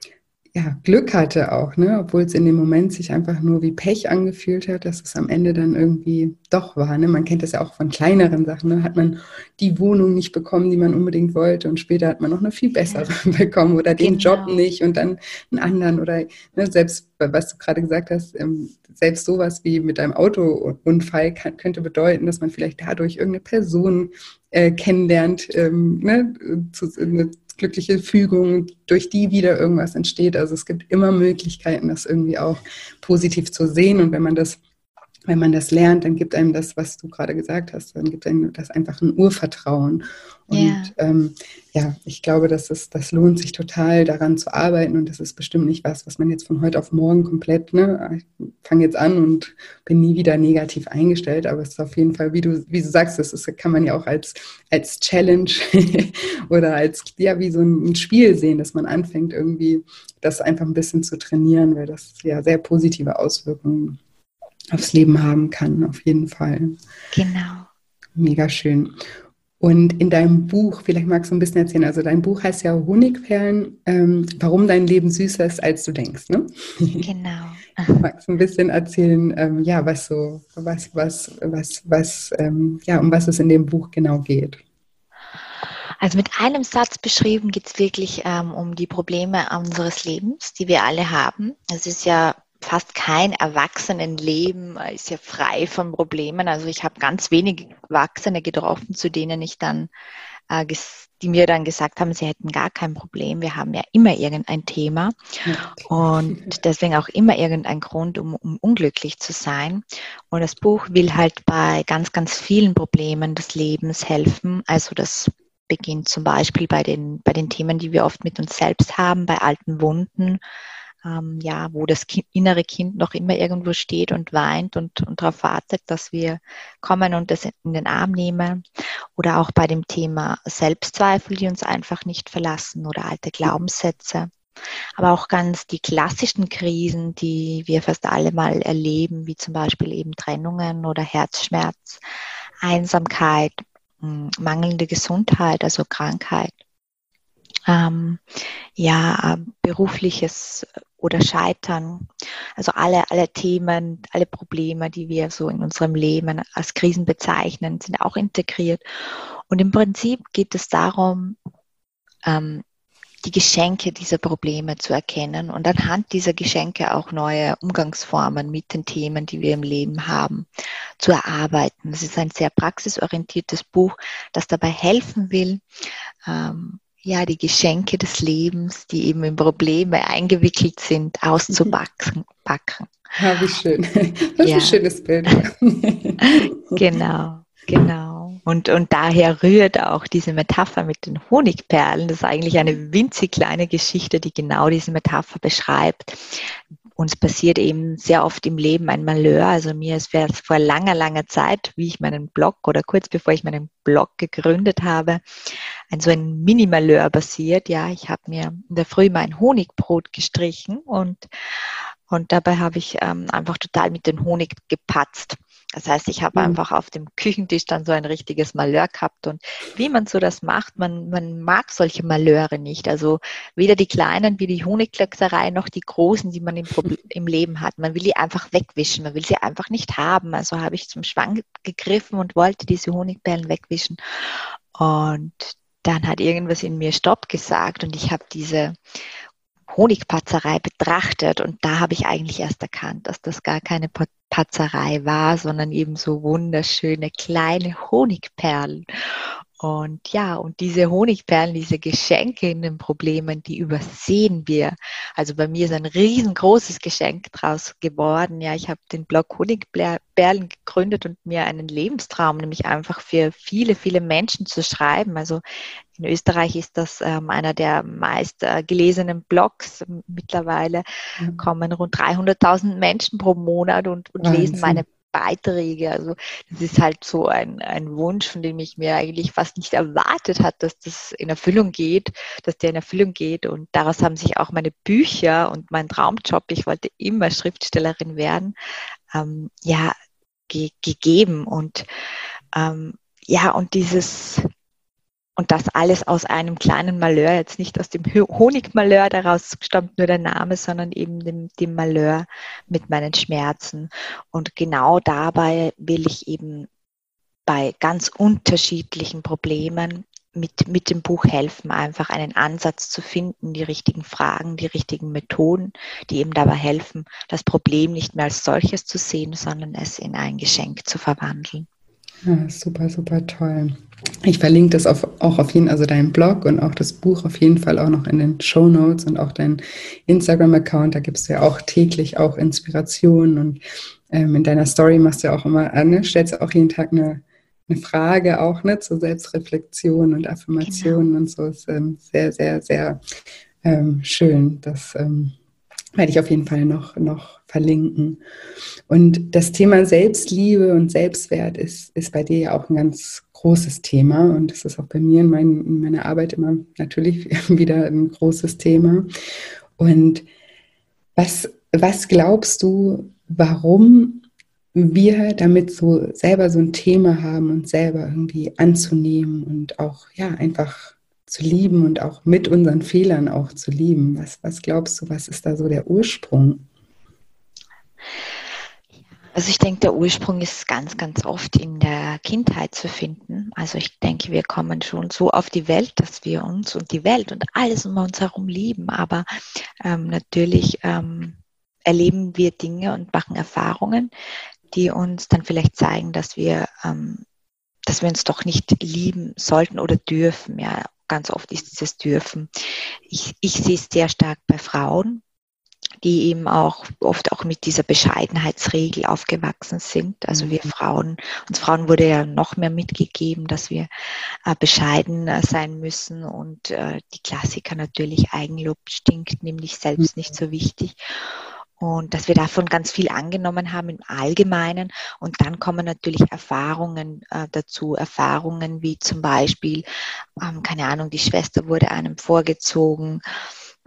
ja, Glück hatte auch, ne? obwohl es in dem Moment sich einfach nur wie Pech angefühlt hat, dass es am Ende dann irgendwie doch war. Ne? Man kennt das ja auch von kleineren Sachen. Ne? Hat man die Wohnung nicht bekommen, die man unbedingt wollte und später hat man noch eine viel bessere ja. bekommen oder den genau. Job nicht und dann einen anderen oder ne, selbst, was du gerade gesagt hast, ähm, selbst sowas wie mit einem Autounfall kann, könnte bedeuten, dass man vielleicht dadurch irgendeine Person äh, kennenlernt, ähm, ne, zu, eine glückliche Fügung, durch die wieder irgendwas entsteht. Also es gibt immer Möglichkeiten, das irgendwie auch positiv zu sehen. Und wenn man das wenn man das lernt, dann gibt einem das, was du gerade gesagt hast, dann gibt einem das einfach ein Urvertrauen. Und yeah. ähm, ja, ich glaube, dass es, das lohnt sich total daran zu arbeiten und das ist bestimmt nicht was, was man jetzt von heute auf morgen komplett, ne, ich fange jetzt an und bin nie wieder negativ eingestellt, aber es ist auf jeden Fall, wie du, wie du sagst, das ist, kann man ja auch als, als Challenge oder als, ja, wie so ein Spiel sehen, dass man anfängt irgendwie das einfach ein bisschen zu trainieren, weil das ja sehr positive Auswirkungen aufs Leben haben kann, auf jeden Fall. Genau. Mega schön. Und in deinem Buch, vielleicht magst du ein bisschen erzählen, also dein Buch heißt ja Honigperlen, ähm, warum dein Leben süßer ist, als du denkst, ne? Genau. magst du ein bisschen erzählen, ähm, ja, was so, was, was, was, was, ähm, ja, um was es in dem Buch genau geht? Also mit einem Satz beschrieben geht es wirklich ähm, um die Probleme unseres Lebens, die wir alle haben. Es ist ja fast kein Erwachsenenleben ist ja frei von Problemen. Also ich habe ganz wenige Erwachsene getroffen, zu denen ich dann, äh, die mir dann gesagt haben, sie hätten gar kein Problem. Wir haben ja immer irgendein Thema und deswegen auch immer irgendein Grund, um, um unglücklich zu sein. Und das Buch will halt bei ganz, ganz vielen Problemen des Lebens helfen. Also das beginnt zum Beispiel bei den, bei den Themen, die wir oft mit uns selbst haben, bei alten Wunden, ähm, ja, wo das kind, innere Kind noch immer irgendwo steht und weint und, und darauf wartet, dass wir kommen und das in den Arm nehmen. Oder auch bei dem Thema Selbstzweifel, die uns einfach nicht verlassen oder alte Glaubenssätze. Aber auch ganz die klassischen Krisen, die wir fast alle mal erleben, wie zum Beispiel eben Trennungen oder Herzschmerz, Einsamkeit, hm, mangelnde Gesundheit, also Krankheit. Ähm, ja, berufliches oder Scheitern. Also alle, alle Themen, alle Probleme, die wir so in unserem Leben als Krisen bezeichnen, sind auch integriert. Und im Prinzip geht es darum, ähm, die Geschenke dieser Probleme zu erkennen und anhand dieser Geschenke auch neue Umgangsformen mit den Themen, die wir im Leben haben, zu erarbeiten. Das ist ein sehr praxisorientiertes Buch, das dabei helfen will, ähm, ja, die Geschenke des Lebens, die eben in Probleme eingewickelt sind, auszupacken. Packen. Ja, wie schön. Das ist ja. ein schönes Bild. genau, genau. Und, und daher rührt auch diese Metapher mit den Honigperlen. Das ist eigentlich eine winzig kleine Geschichte, die genau diese Metapher beschreibt, uns passiert eben sehr oft im Leben ein Malheur. Also mir ist vor langer, langer Zeit, wie ich meinen Blog oder kurz bevor ich meinen Blog gegründet habe, ein so ein Mini-Malheur passiert. Ja, ich habe mir in der Früh mein Honigbrot gestrichen und und dabei habe ich ähm, einfach total mit dem Honig gepatzt. Das heißt, ich habe mhm. einfach auf dem Küchentisch dann so ein richtiges Malheur gehabt. Und wie man so das macht, man, man mag solche Malheure nicht. Also weder die kleinen wie die Honigklöckserei noch die großen, die man im, im Leben hat. Man will die einfach wegwischen. Man will sie einfach nicht haben. Also habe ich zum Schwang gegriffen und wollte diese Honigperlen wegwischen. Und dann hat irgendwas in mir Stopp gesagt und ich habe diese Honigpatzerei betrachtet und da habe ich eigentlich erst erkannt, dass das gar keine Patzerei war, sondern eben so wunderschöne kleine Honigperlen. Und ja, und diese Honigperlen, diese Geschenke in den Problemen, die übersehen wir. Also bei mir ist ein riesengroßes Geschenk draus geworden. Ja, ich habe den Blog Honigperlen gegründet und mir einen Lebenstraum, nämlich einfach für viele, viele Menschen zu schreiben. Also In Österreich ist das ähm, einer der meist äh, gelesenen Blogs. Mittlerweile mhm. kommen rund 300.000 Menschen pro Monat und, und lesen meine Beiträge. Also das ist halt so ein, ein Wunsch, von dem ich mir eigentlich fast nicht erwartet hat, dass das in Erfüllung geht, dass der in Erfüllung geht. Und daraus haben sich auch meine Bücher und mein Traumjob, ich wollte immer Schriftstellerin werden, ähm, ja, ge gegeben. Und ähm, ja, und dieses und das alles aus einem kleinen Malheur, jetzt nicht aus dem Honigmalheur, daraus stammt nur der Name, sondern eben dem, dem Malheur mit meinen Schmerzen. Und genau dabei will ich eben bei ganz unterschiedlichen Problemen mit, mit dem Buch helfen, einfach einen Ansatz zu finden, die richtigen Fragen, die richtigen Methoden, die eben dabei helfen, das Problem nicht mehr als solches zu sehen, sondern es in ein Geschenk zu verwandeln. Ja, super, super toll. Ich verlinke das auf, auch auf jeden, also deinen Blog und auch das Buch auf jeden Fall auch noch in den Show Notes und auch deinen Instagram-Account. Da gibst du ja auch täglich auch Inspirationen und ähm, in deiner Story machst du ja auch immer, ne, stellst du auch jeden Tag eine, eine Frage auch ne, zur Selbstreflexion und Affirmation genau. und so. Ist ähm, sehr, sehr, sehr ähm, schön. Das ähm, werde ich auf jeden Fall noch, noch verlinken. Und das Thema Selbstliebe und Selbstwert ist, ist bei dir ja auch ein ganz großes Thema und das ist auch bei mir in, mein, in meiner Arbeit immer natürlich wieder ein großes Thema. Und was, was glaubst du, warum wir damit so selber so ein Thema haben und selber irgendwie anzunehmen und auch ja einfach zu lieben und auch mit unseren Fehlern auch zu lieben. Was, was glaubst du, was ist da so der Ursprung? Also ich denke, der Ursprung ist ganz, ganz oft in der Kindheit zu finden. Also ich denke, wir kommen schon so auf die Welt, dass wir uns und die Welt und alles um uns herum lieben. Aber ähm, natürlich ähm, erleben wir Dinge und machen Erfahrungen, die uns dann vielleicht zeigen, dass wir, ähm, dass wir uns doch nicht lieben sollten oder dürfen. Ja, ganz oft ist dieses Dürfen. Ich, ich sehe es sehr stark bei Frauen, die eben auch oft auch mit dieser Bescheidenheitsregel aufgewachsen sind. Also wir mhm. Frauen, uns Frauen wurde ja noch mehr mitgegeben, dass wir äh, bescheiden äh, sein müssen und äh, die Klassiker natürlich Eigenlob stinkt, nämlich selbst nicht mhm. so wichtig und dass wir davon ganz viel angenommen haben im Allgemeinen. Und dann kommen natürlich Erfahrungen äh, dazu, Erfahrungen wie zum Beispiel, ähm, keine Ahnung, die Schwester wurde einem vorgezogen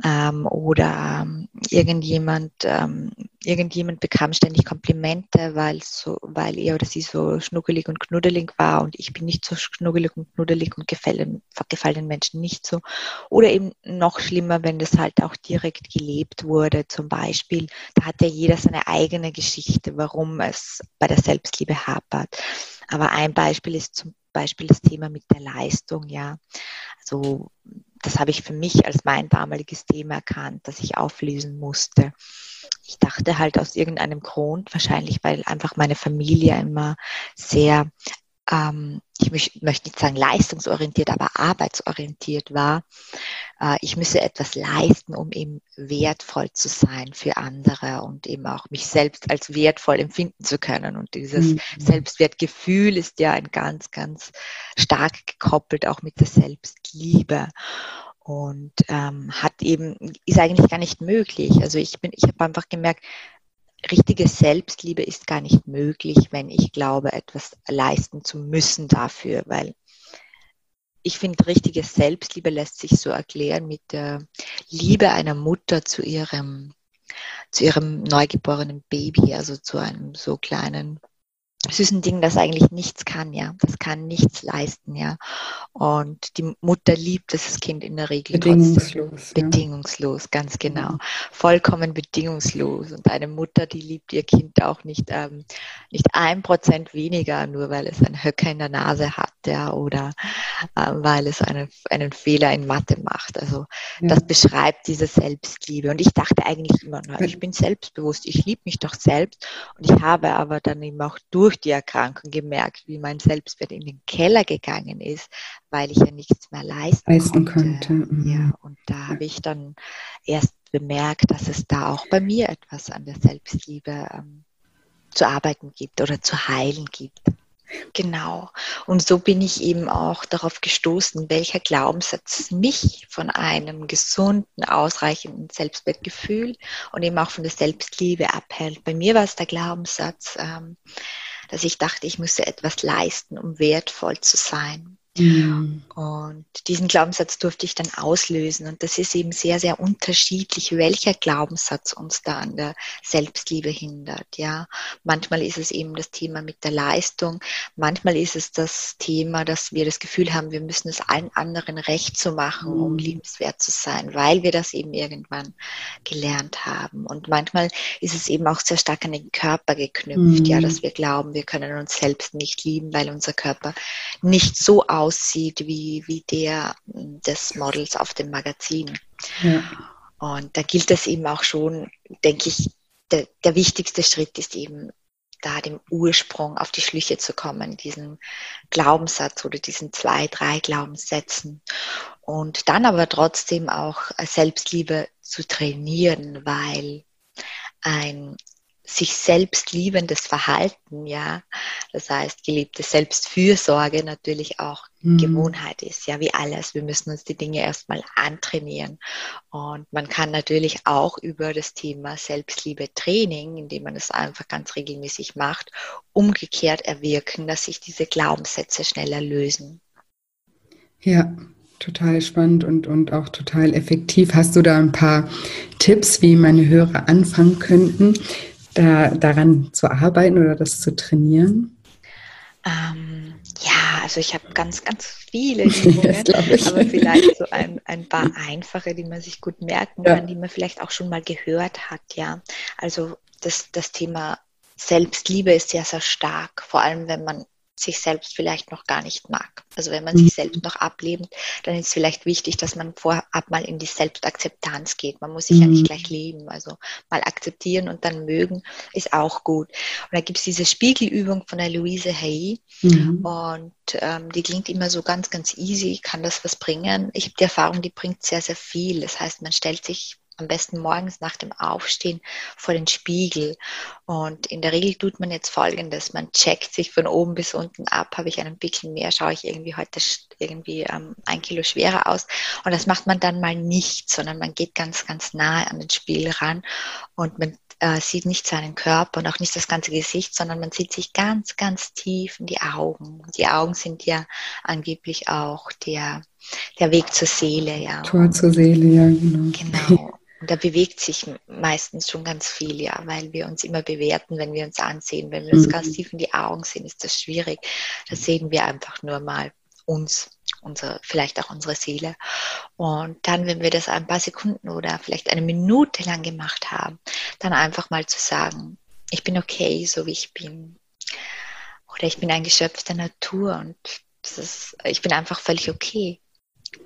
ähm, oder ähm, irgendjemand, ähm, irgendjemand bekam ständig Komplimente, weil, so, weil er oder sie so schnuggelig und knuddelig war und ich bin nicht so schnuggelig und knuddelig und gefallen, gefallen den Menschen nicht so. Oder eben noch schlimmer, wenn das halt auch direkt gelebt wurde, zum Beispiel, da hat ja jeder seine eigene Geschichte, warum es bei der Selbstliebe hapert. Aber ein Beispiel ist zum Beispiel das Thema mit der Leistung, ja. Also das habe ich für mich als mein damaliges Thema erkannt, das ich auflösen musste. Ich dachte halt aus irgendeinem Grund, wahrscheinlich weil einfach meine Familie immer sehr, ähm, ich möchte nicht sagen leistungsorientiert, aber arbeitsorientiert war. Äh, ich müsse etwas leisten, um eben wertvoll zu sein für andere und eben auch mich selbst als wertvoll empfinden zu können. Und dieses mhm. Selbstwertgefühl ist ja ein ganz, ganz stark gekoppelt auch mit der Selbstliebe und ähm, hat eben ist eigentlich gar nicht möglich. Also ich bin, ich habe einfach gemerkt, richtige Selbstliebe ist gar nicht möglich, wenn ich glaube, etwas leisten zu müssen dafür, weil ich finde, richtige Selbstliebe lässt sich so erklären mit der Liebe einer Mutter zu ihrem, zu ihrem neugeborenen Baby, also zu einem so kleinen ein Ding, das eigentlich nichts kann, ja. Das kann nichts leisten, ja. Und die Mutter liebt das Kind in der Regel bedingungslos. Ja. Bedingungslos, ganz genau. Mhm. Vollkommen bedingungslos. Und eine Mutter, die liebt ihr Kind auch nicht, ähm, nicht ein Prozent weniger, nur weil es einen Höcker in der Nase hat, ja, oder äh, weil es einen, einen Fehler in Mathe macht. Also ja. das beschreibt diese Selbstliebe. Und ich dachte eigentlich immer, na, ich bin selbstbewusst, ich liebe mich doch selbst. Und ich habe aber dann eben auch durch die Erkrankung gemerkt, wie mein Selbstwert in den Keller gegangen ist, weil ich ja nichts mehr leisten, leisten konnte. Mhm. Ja, und da habe ich dann erst bemerkt, dass es da auch bei mir etwas an der Selbstliebe ähm, zu arbeiten gibt oder zu heilen gibt. Genau. Und so bin ich eben auch darauf gestoßen, welcher Glaubenssatz mich von einem gesunden, ausreichenden Selbstwertgefühl und eben auch von der Selbstliebe abhält. Bei mir war es der Glaubenssatz, ähm, dass ich dachte, ich müsse etwas leisten, um wertvoll zu sein. Mhm. Und diesen Glaubenssatz durfte ich dann auslösen. Und das ist eben sehr, sehr unterschiedlich, welcher Glaubenssatz uns da an der Selbstliebe hindert. Ja, manchmal ist es eben das Thema mit der Leistung. Manchmal ist es das Thema, dass wir das Gefühl haben, wir müssen es allen anderen recht zu machen, um mhm. liebenswert zu sein, weil wir das eben irgendwann gelernt haben. Und manchmal ist es eben auch sehr stark an den Körper geknüpft. Mhm. Ja, dass wir glauben, wir können uns selbst nicht lieben, weil unser Körper nicht so aussieht, aussieht wie, wie der des Models auf dem Magazin. Ja. Und da gilt es eben auch schon, denke ich, der, der wichtigste Schritt ist eben da dem Ursprung auf die Schliche zu kommen, diesen Glaubenssatz oder diesen zwei, drei Glaubenssätzen. Und dann aber trotzdem auch Selbstliebe zu trainieren, weil ein sich selbst liebendes Verhalten, ja, das heißt gelebte Selbstfürsorge natürlich auch mhm. Gewohnheit ist, ja, wie alles. Wir müssen uns die Dinge erstmal antrainieren. Und man kann natürlich auch über das Thema Selbstliebe Training, indem man es einfach ganz regelmäßig macht, umgekehrt erwirken, dass sich diese Glaubenssätze schneller lösen. Ja, total spannend und, und auch total effektiv. Hast du da ein paar Tipps, wie meine Hörer anfangen könnten, da, daran zu arbeiten oder das zu trainieren? Ähm, ja, also ich habe ganz, ganz viele Übungen, aber vielleicht so ein, ein paar einfache, die man sich gut merken ja. kann, die man vielleicht auch schon mal gehört hat, ja. Also das, das Thema Selbstliebe ist sehr, sehr stark, vor allem wenn man sich selbst vielleicht noch gar nicht mag. Also wenn man mhm. sich selbst noch ablehnt, dann ist es vielleicht wichtig, dass man vorab mal in die Selbstakzeptanz geht. Man muss sich mhm. ja nicht mhm. gleich leben. Also mal akzeptieren und dann mögen ist auch gut. Und da gibt es diese Spiegelübung von der Louise Hay mhm. und ähm, die klingt immer so ganz, ganz easy, kann das was bringen. Ich habe die Erfahrung, die bringt sehr, sehr viel. Das heißt, man stellt sich am besten morgens nach dem Aufstehen vor den Spiegel. Und in der Regel tut man jetzt Folgendes. Man checkt sich von oben bis unten ab. Habe ich einen Pickel mehr? Schaue ich irgendwie heute irgendwie ähm, ein Kilo schwerer aus? Und das macht man dann mal nicht, sondern man geht ganz, ganz nahe an den Spiegel ran und man äh, sieht nicht seinen Körper und auch nicht das ganze Gesicht, sondern man sieht sich ganz, ganz tief in die Augen. Die Augen sind ja angeblich auch der, der Weg zur Seele, ja. Tor zur Seele, ja, genau. Genau. Und da bewegt sich meistens schon ganz viel, ja, weil wir uns immer bewerten, wenn wir uns ansehen. Wenn wir uns mhm. ganz tief in die Augen sehen, ist das schwierig. Da sehen wir einfach nur mal uns, unsere, vielleicht auch unsere Seele. Und dann, wenn wir das ein paar Sekunden oder vielleicht eine Minute lang gemacht haben, dann einfach mal zu sagen, ich bin okay, so wie ich bin. Oder ich bin ein Geschöpf der Natur und das ist, ich bin einfach völlig okay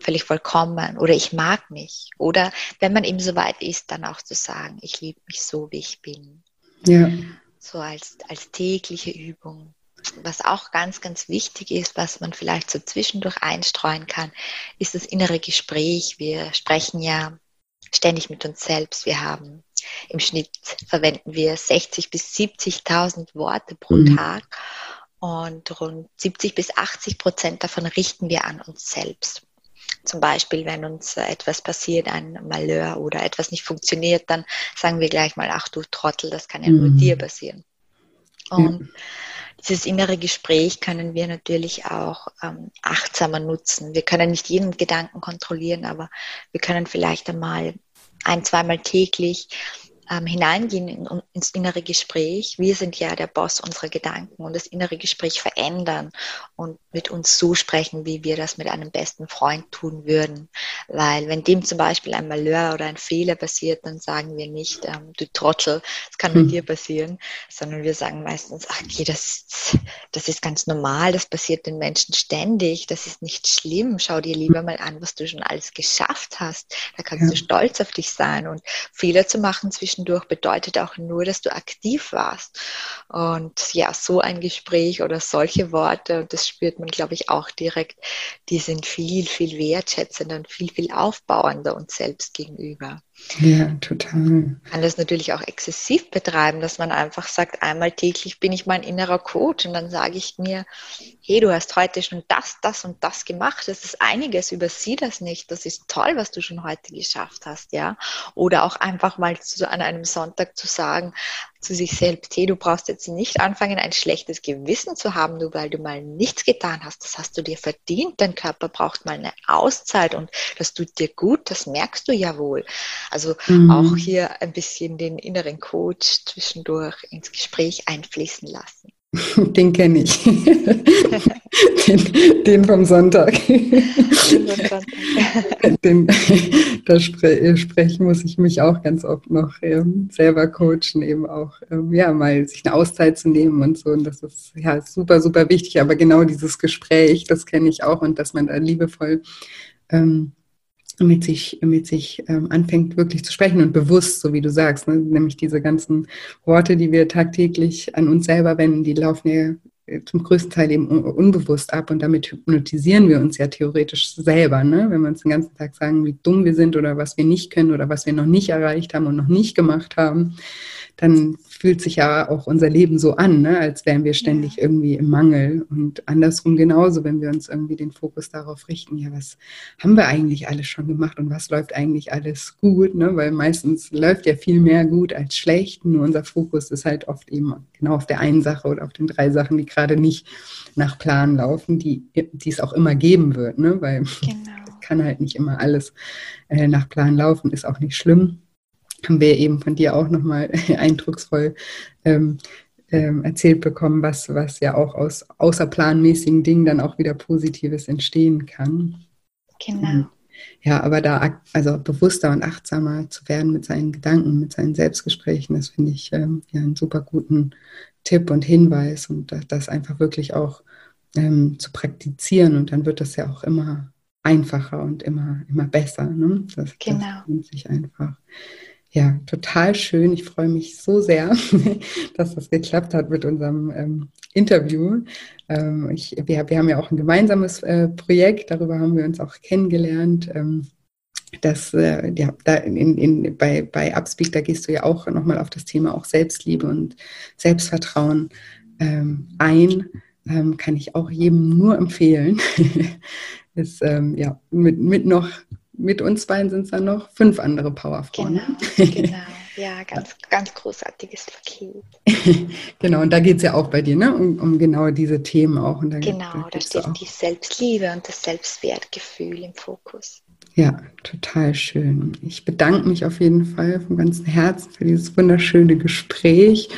völlig vollkommen oder ich mag mich. Oder wenn man eben so weit ist, dann auch zu sagen, ich liebe mich so, wie ich bin. Ja. So als, als tägliche Übung. Was auch ganz, ganz wichtig ist, was man vielleicht so zwischendurch einstreuen kann, ist das innere Gespräch. Wir sprechen ja ständig mit uns selbst. Wir haben im Schnitt verwenden wir 60 bis 70.000 Worte pro mhm. Tag und rund 70 bis 80 Prozent davon richten wir an uns selbst. Zum Beispiel, wenn uns etwas passiert, ein Malheur oder etwas nicht funktioniert, dann sagen wir gleich mal, ach du Trottel, das kann ja nur mhm. dir passieren. Und ja. dieses innere Gespräch können wir natürlich auch ähm, achtsamer nutzen. Wir können nicht jeden Gedanken kontrollieren, aber wir können vielleicht einmal ein, zweimal täglich ähm, hineingehen in, ins innere Gespräch. Wir sind ja der Boss unserer Gedanken und das innere Gespräch verändern und mit uns so sprechen, wie wir das mit einem besten Freund tun würden. Weil wenn dem zum Beispiel ein Malheur oder ein Fehler passiert, dann sagen wir nicht, ähm, du Trottel, das kann nur hm. dir passieren, sondern wir sagen meistens, ach okay, das, das ist ganz normal, das passiert den Menschen ständig, das ist nicht schlimm. Schau dir lieber mal an, was du schon alles geschafft hast. Da kannst ja. du stolz auf dich sein und Fehler zu machen zwischen zwischendurch bedeutet auch nur, dass du aktiv warst. Und ja, so ein Gespräch oder solche Worte, und das spürt man, glaube ich, auch direkt, die sind viel, viel wertschätzender und viel, viel aufbauender uns selbst gegenüber. Ja, total. Kann das natürlich auch exzessiv betreiben, dass man einfach sagt, einmal täglich bin ich mein innerer Coach und dann sage ich mir, hey, du hast heute schon das, das und das gemacht. Das ist einiges, übersieh das nicht. Das ist toll, was du schon heute geschafft hast, ja. Oder auch einfach mal zu, an einem Sonntag zu sagen zu sich selbst, hey, du brauchst jetzt nicht anfangen, ein schlechtes Gewissen zu haben, nur weil du mal nichts getan hast. Das hast du dir verdient. Dein Körper braucht mal eine Auszeit und das tut dir gut. Das merkst du ja wohl. Also mhm. auch hier ein bisschen den inneren Coach zwischendurch ins Gespräch einfließen lassen. Den kenne ich. den, den, vom Sonntag. den, da spre sprechen muss ich mich auch ganz oft noch ähm, selber coachen, eben auch, ähm, ja, mal sich eine Auszeit zu nehmen und so. Und das ist ja super, super wichtig. Aber genau dieses Gespräch, das kenne ich auch und dass man da liebevoll ähm, mit sich, mit sich ähm, anfängt wirklich zu sprechen und bewusst, so wie du sagst, ne? nämlich diese ganzen Worte, die wir tagtäglich an uns selber wenden, die laufen ja äh, zum größten Teil eben unbewusst ab und damit hypnotisieren wir uns ja theoretisch selber, ne? wenn wir uns den ganzen Tag sagen, wie dumm wir sind oder was wir nicht können oder was wir noch nicht erreicht haben und noch nicht gemacht haben, dann fühlt sich ja auch unser Leben so an, ne? als wären wir ständig irgendwie im Mangel. Und andersrum genauso, wenn wir uns irgendwie den Fokus darauf richten, ja, was haben wir eigentlich alles schon gemacht und was läuft eigentlich alles gut, ne? weil meistens läuft ja viel mehr gut als schlecht, nur unser Fokus ist halt oft eben genau auf der einen Sache oder auf den drei Sachen, die gerade nicht nach Plan laufen, die, die es auch immer geben wird, ne? weil genau. kann halt nicht immer alles äh, nach Plan laufen, ist auch nicht schlimm haben wir eben von dir auch nochmal eindrucksvoll ähm, ähm, erzählt bekommen, was, was ja auch aus außerplanmäßigen Dingen dann auch wieder Positives entstehen kann. Genau. Ja, aber da also bewusster und achtsamer zu werden mit seinen Gedanken, mit seinen Selbstgesprächen, das finde ich ähm, ja einen super guten Tipp und Hinweis und das einfach wirklich auch ähm, zu praktizieren und dann wird das ja auch immer einfacher und immer, immer besser. Ne? Das, genau. das sich einfach. Ja, total schön. Ich freue mich so sehr, dass das geklappt hat mit unserem ähm, Interview. Ähm, ich, wir, wir, haben ja auch ein gemeinsames äh, Projekt, darüber haben wir uns auch kennengelernt. Ähm, das, äh, ja, da in, in, bei, bei Upspeak, da gehst du ja auch nochmal auf das Thema auch Selbstliebe und Selbstvertrauen ähm, ein. Ähm, kann ich auch jedem nur empfehlen. ist ähm, ja mit, mit noch mit uns beiden sind es dann noch fünf andere Powerfrauen. Genau, genau. Ja, ganz, ganz großartiges Paket. genau, und da geht es ja auch bei dir, ne? Um, um genau diese Themen auch. Da, genau, da, da steht die Selbstliebe und das Selbstwertgefühl im Fokus. Ja, total schön. Ich bedanke mich auf jeden Fall von ganzem Herzen für dieses wunderschöne Gespräch.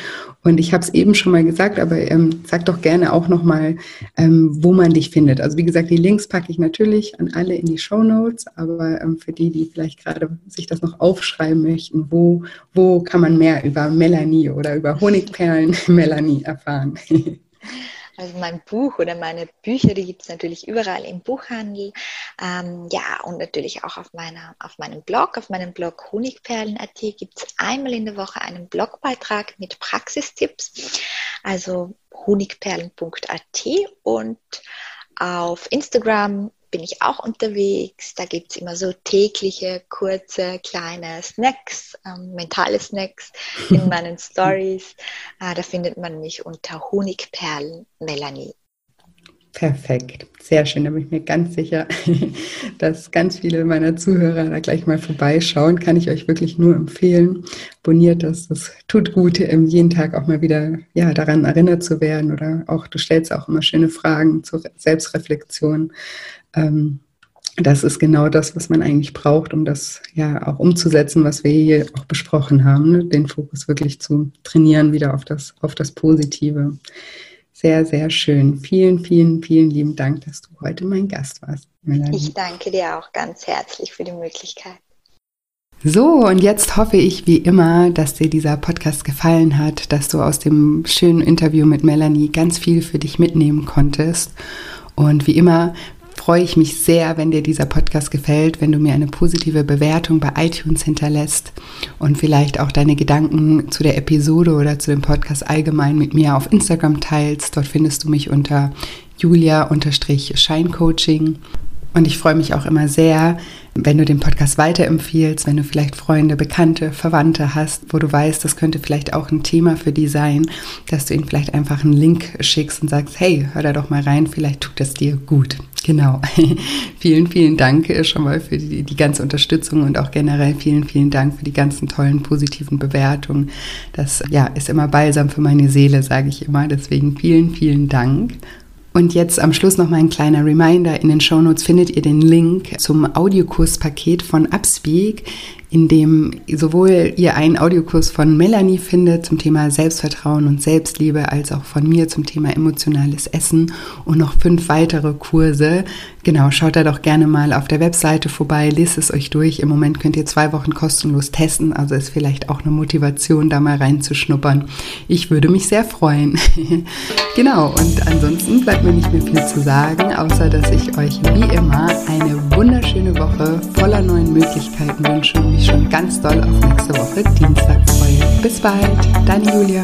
Und ich habe es eben schon mal gesagt, aber ähm, sag doch gerne auch nochmal, ähm, wo man dich findet. Also wie gesagt, die Links packe ich natürlich an alle in die Show Notes, aber ähm, für die, die vielleicht gerade sich das noch aufschreiben möchten, wo, wo kann man mehr über Melanie oder über Honigperlen Melanie erfahren? Also mein Buch oder meine Bücher, die gibt es natürlich überall im Buchhandel. Ähm, ja, und natürlich auch auf, meiner, auf meinem Blog. Auf meinem Blog honigperlen.at gibt es einmal in der Woche einen Blogbeitrag mit Praxistipps. Also honigperlen.at und auf Instagram bin ich auch unterwegs. Da gibt es immer so tägliche, kurze, kleine Snacks, ähm, mentale Snacks in meinen Stories. Äh, da findet man mich unter Honigperlen Melanie. Perfekt, sehr schön. Da bin ich mir ganz sicher, dass ganz viele meiner Zuhörer da gleich mal vorbeischauen. Kann ich euch wirklich nur empfehlen. Abonniert das, das tut gut, jeden Tag auch mal wieder ja, daran erinnert zu werden. Oder auch, du stellst auch immer schöne Fragen zur Selbstreflexion. Ähm, das ist genau das, was man eigentlich braucht, um das ja auch umzusetzen, was wir hier auch besprochen haben, ne? den Fokus wirklich zu trainieren, wieder auf das, auf das Positive. Sehr, sehr schön. Vielen, vielen, vielen lieben Dank, dass du heute mein Gast warst. Melanie. Ich danke dir auch ganz herzlich für die Möglichkeit. So, und jetzt hoffe ich wie immer, dass dir dieser Podcast gefallen hat, dass du aus dem schönen Interview mit Melanie ganz viel für dich mitnehmen konntest. Und wie immer freue ich mich sehr, wenn dir dieser Podcast gefällt, wenn du mir eine positive Bewertung bei iTunes hinterlässt und vielleicht auch deine Gedanken zu der Episode oder zu dem Podcast allgemein mit mir auf Instagram teilst. Dort findest du mich unter julia-scheincoaching. Und ich freue mich auch immer sehr, wenn du den Podcast weiterempfiehlst, wenn du vielleicht Freunde, Bekannte, Verwandte hast, wo du weißt, das könnte vielleicht auch ein Thema für die sein, dass du ihnen vielleicht einfach einen Link schickst und sagst, hey, hör da doch mal rein, vielleicht tut das dir gut. Genau. vielen, vielen Dank schon mal für die, die ganze Unterstützung und auch generell vielen, vielen Dank für die ganzen tollen positiven Bewertungen. Das ja, ist immer balsam für meine Seele, sage ich immer. Deswegen vielen, vielen Dank. Und jetzt am Schluss noch mal ein kleiner Reminder. In den Shownotes findet ihr den Link zum Audiokurspaket von Upspeak in dem sowohl ihr einen Audiokurs von Melanie findet zum Thema Selbstvertrauen und Selbstliebe, als auch von mir zum Thema emotionales Essen und noch fünf weitere Kurse. Genau, schaut da doch gerne mal auf der Webseite vorbei, lest es euch durch. Im Moment könnt ihr zwei Wochen kostenlos testen, also ist vielleicht auch eine Motivation, da mal reinzuschnuppern. Ich würde mich sehr freuen. genau, und ansonsten bleibt mir nicht mehr viel zu sagen, außer dass ich euch wie immer eine wunderschöne Woche voller neuen Möglichkeiten wünsche mich schon ganz doll auf nächste Woche Dienstag freue. Bis bald, deine Julia.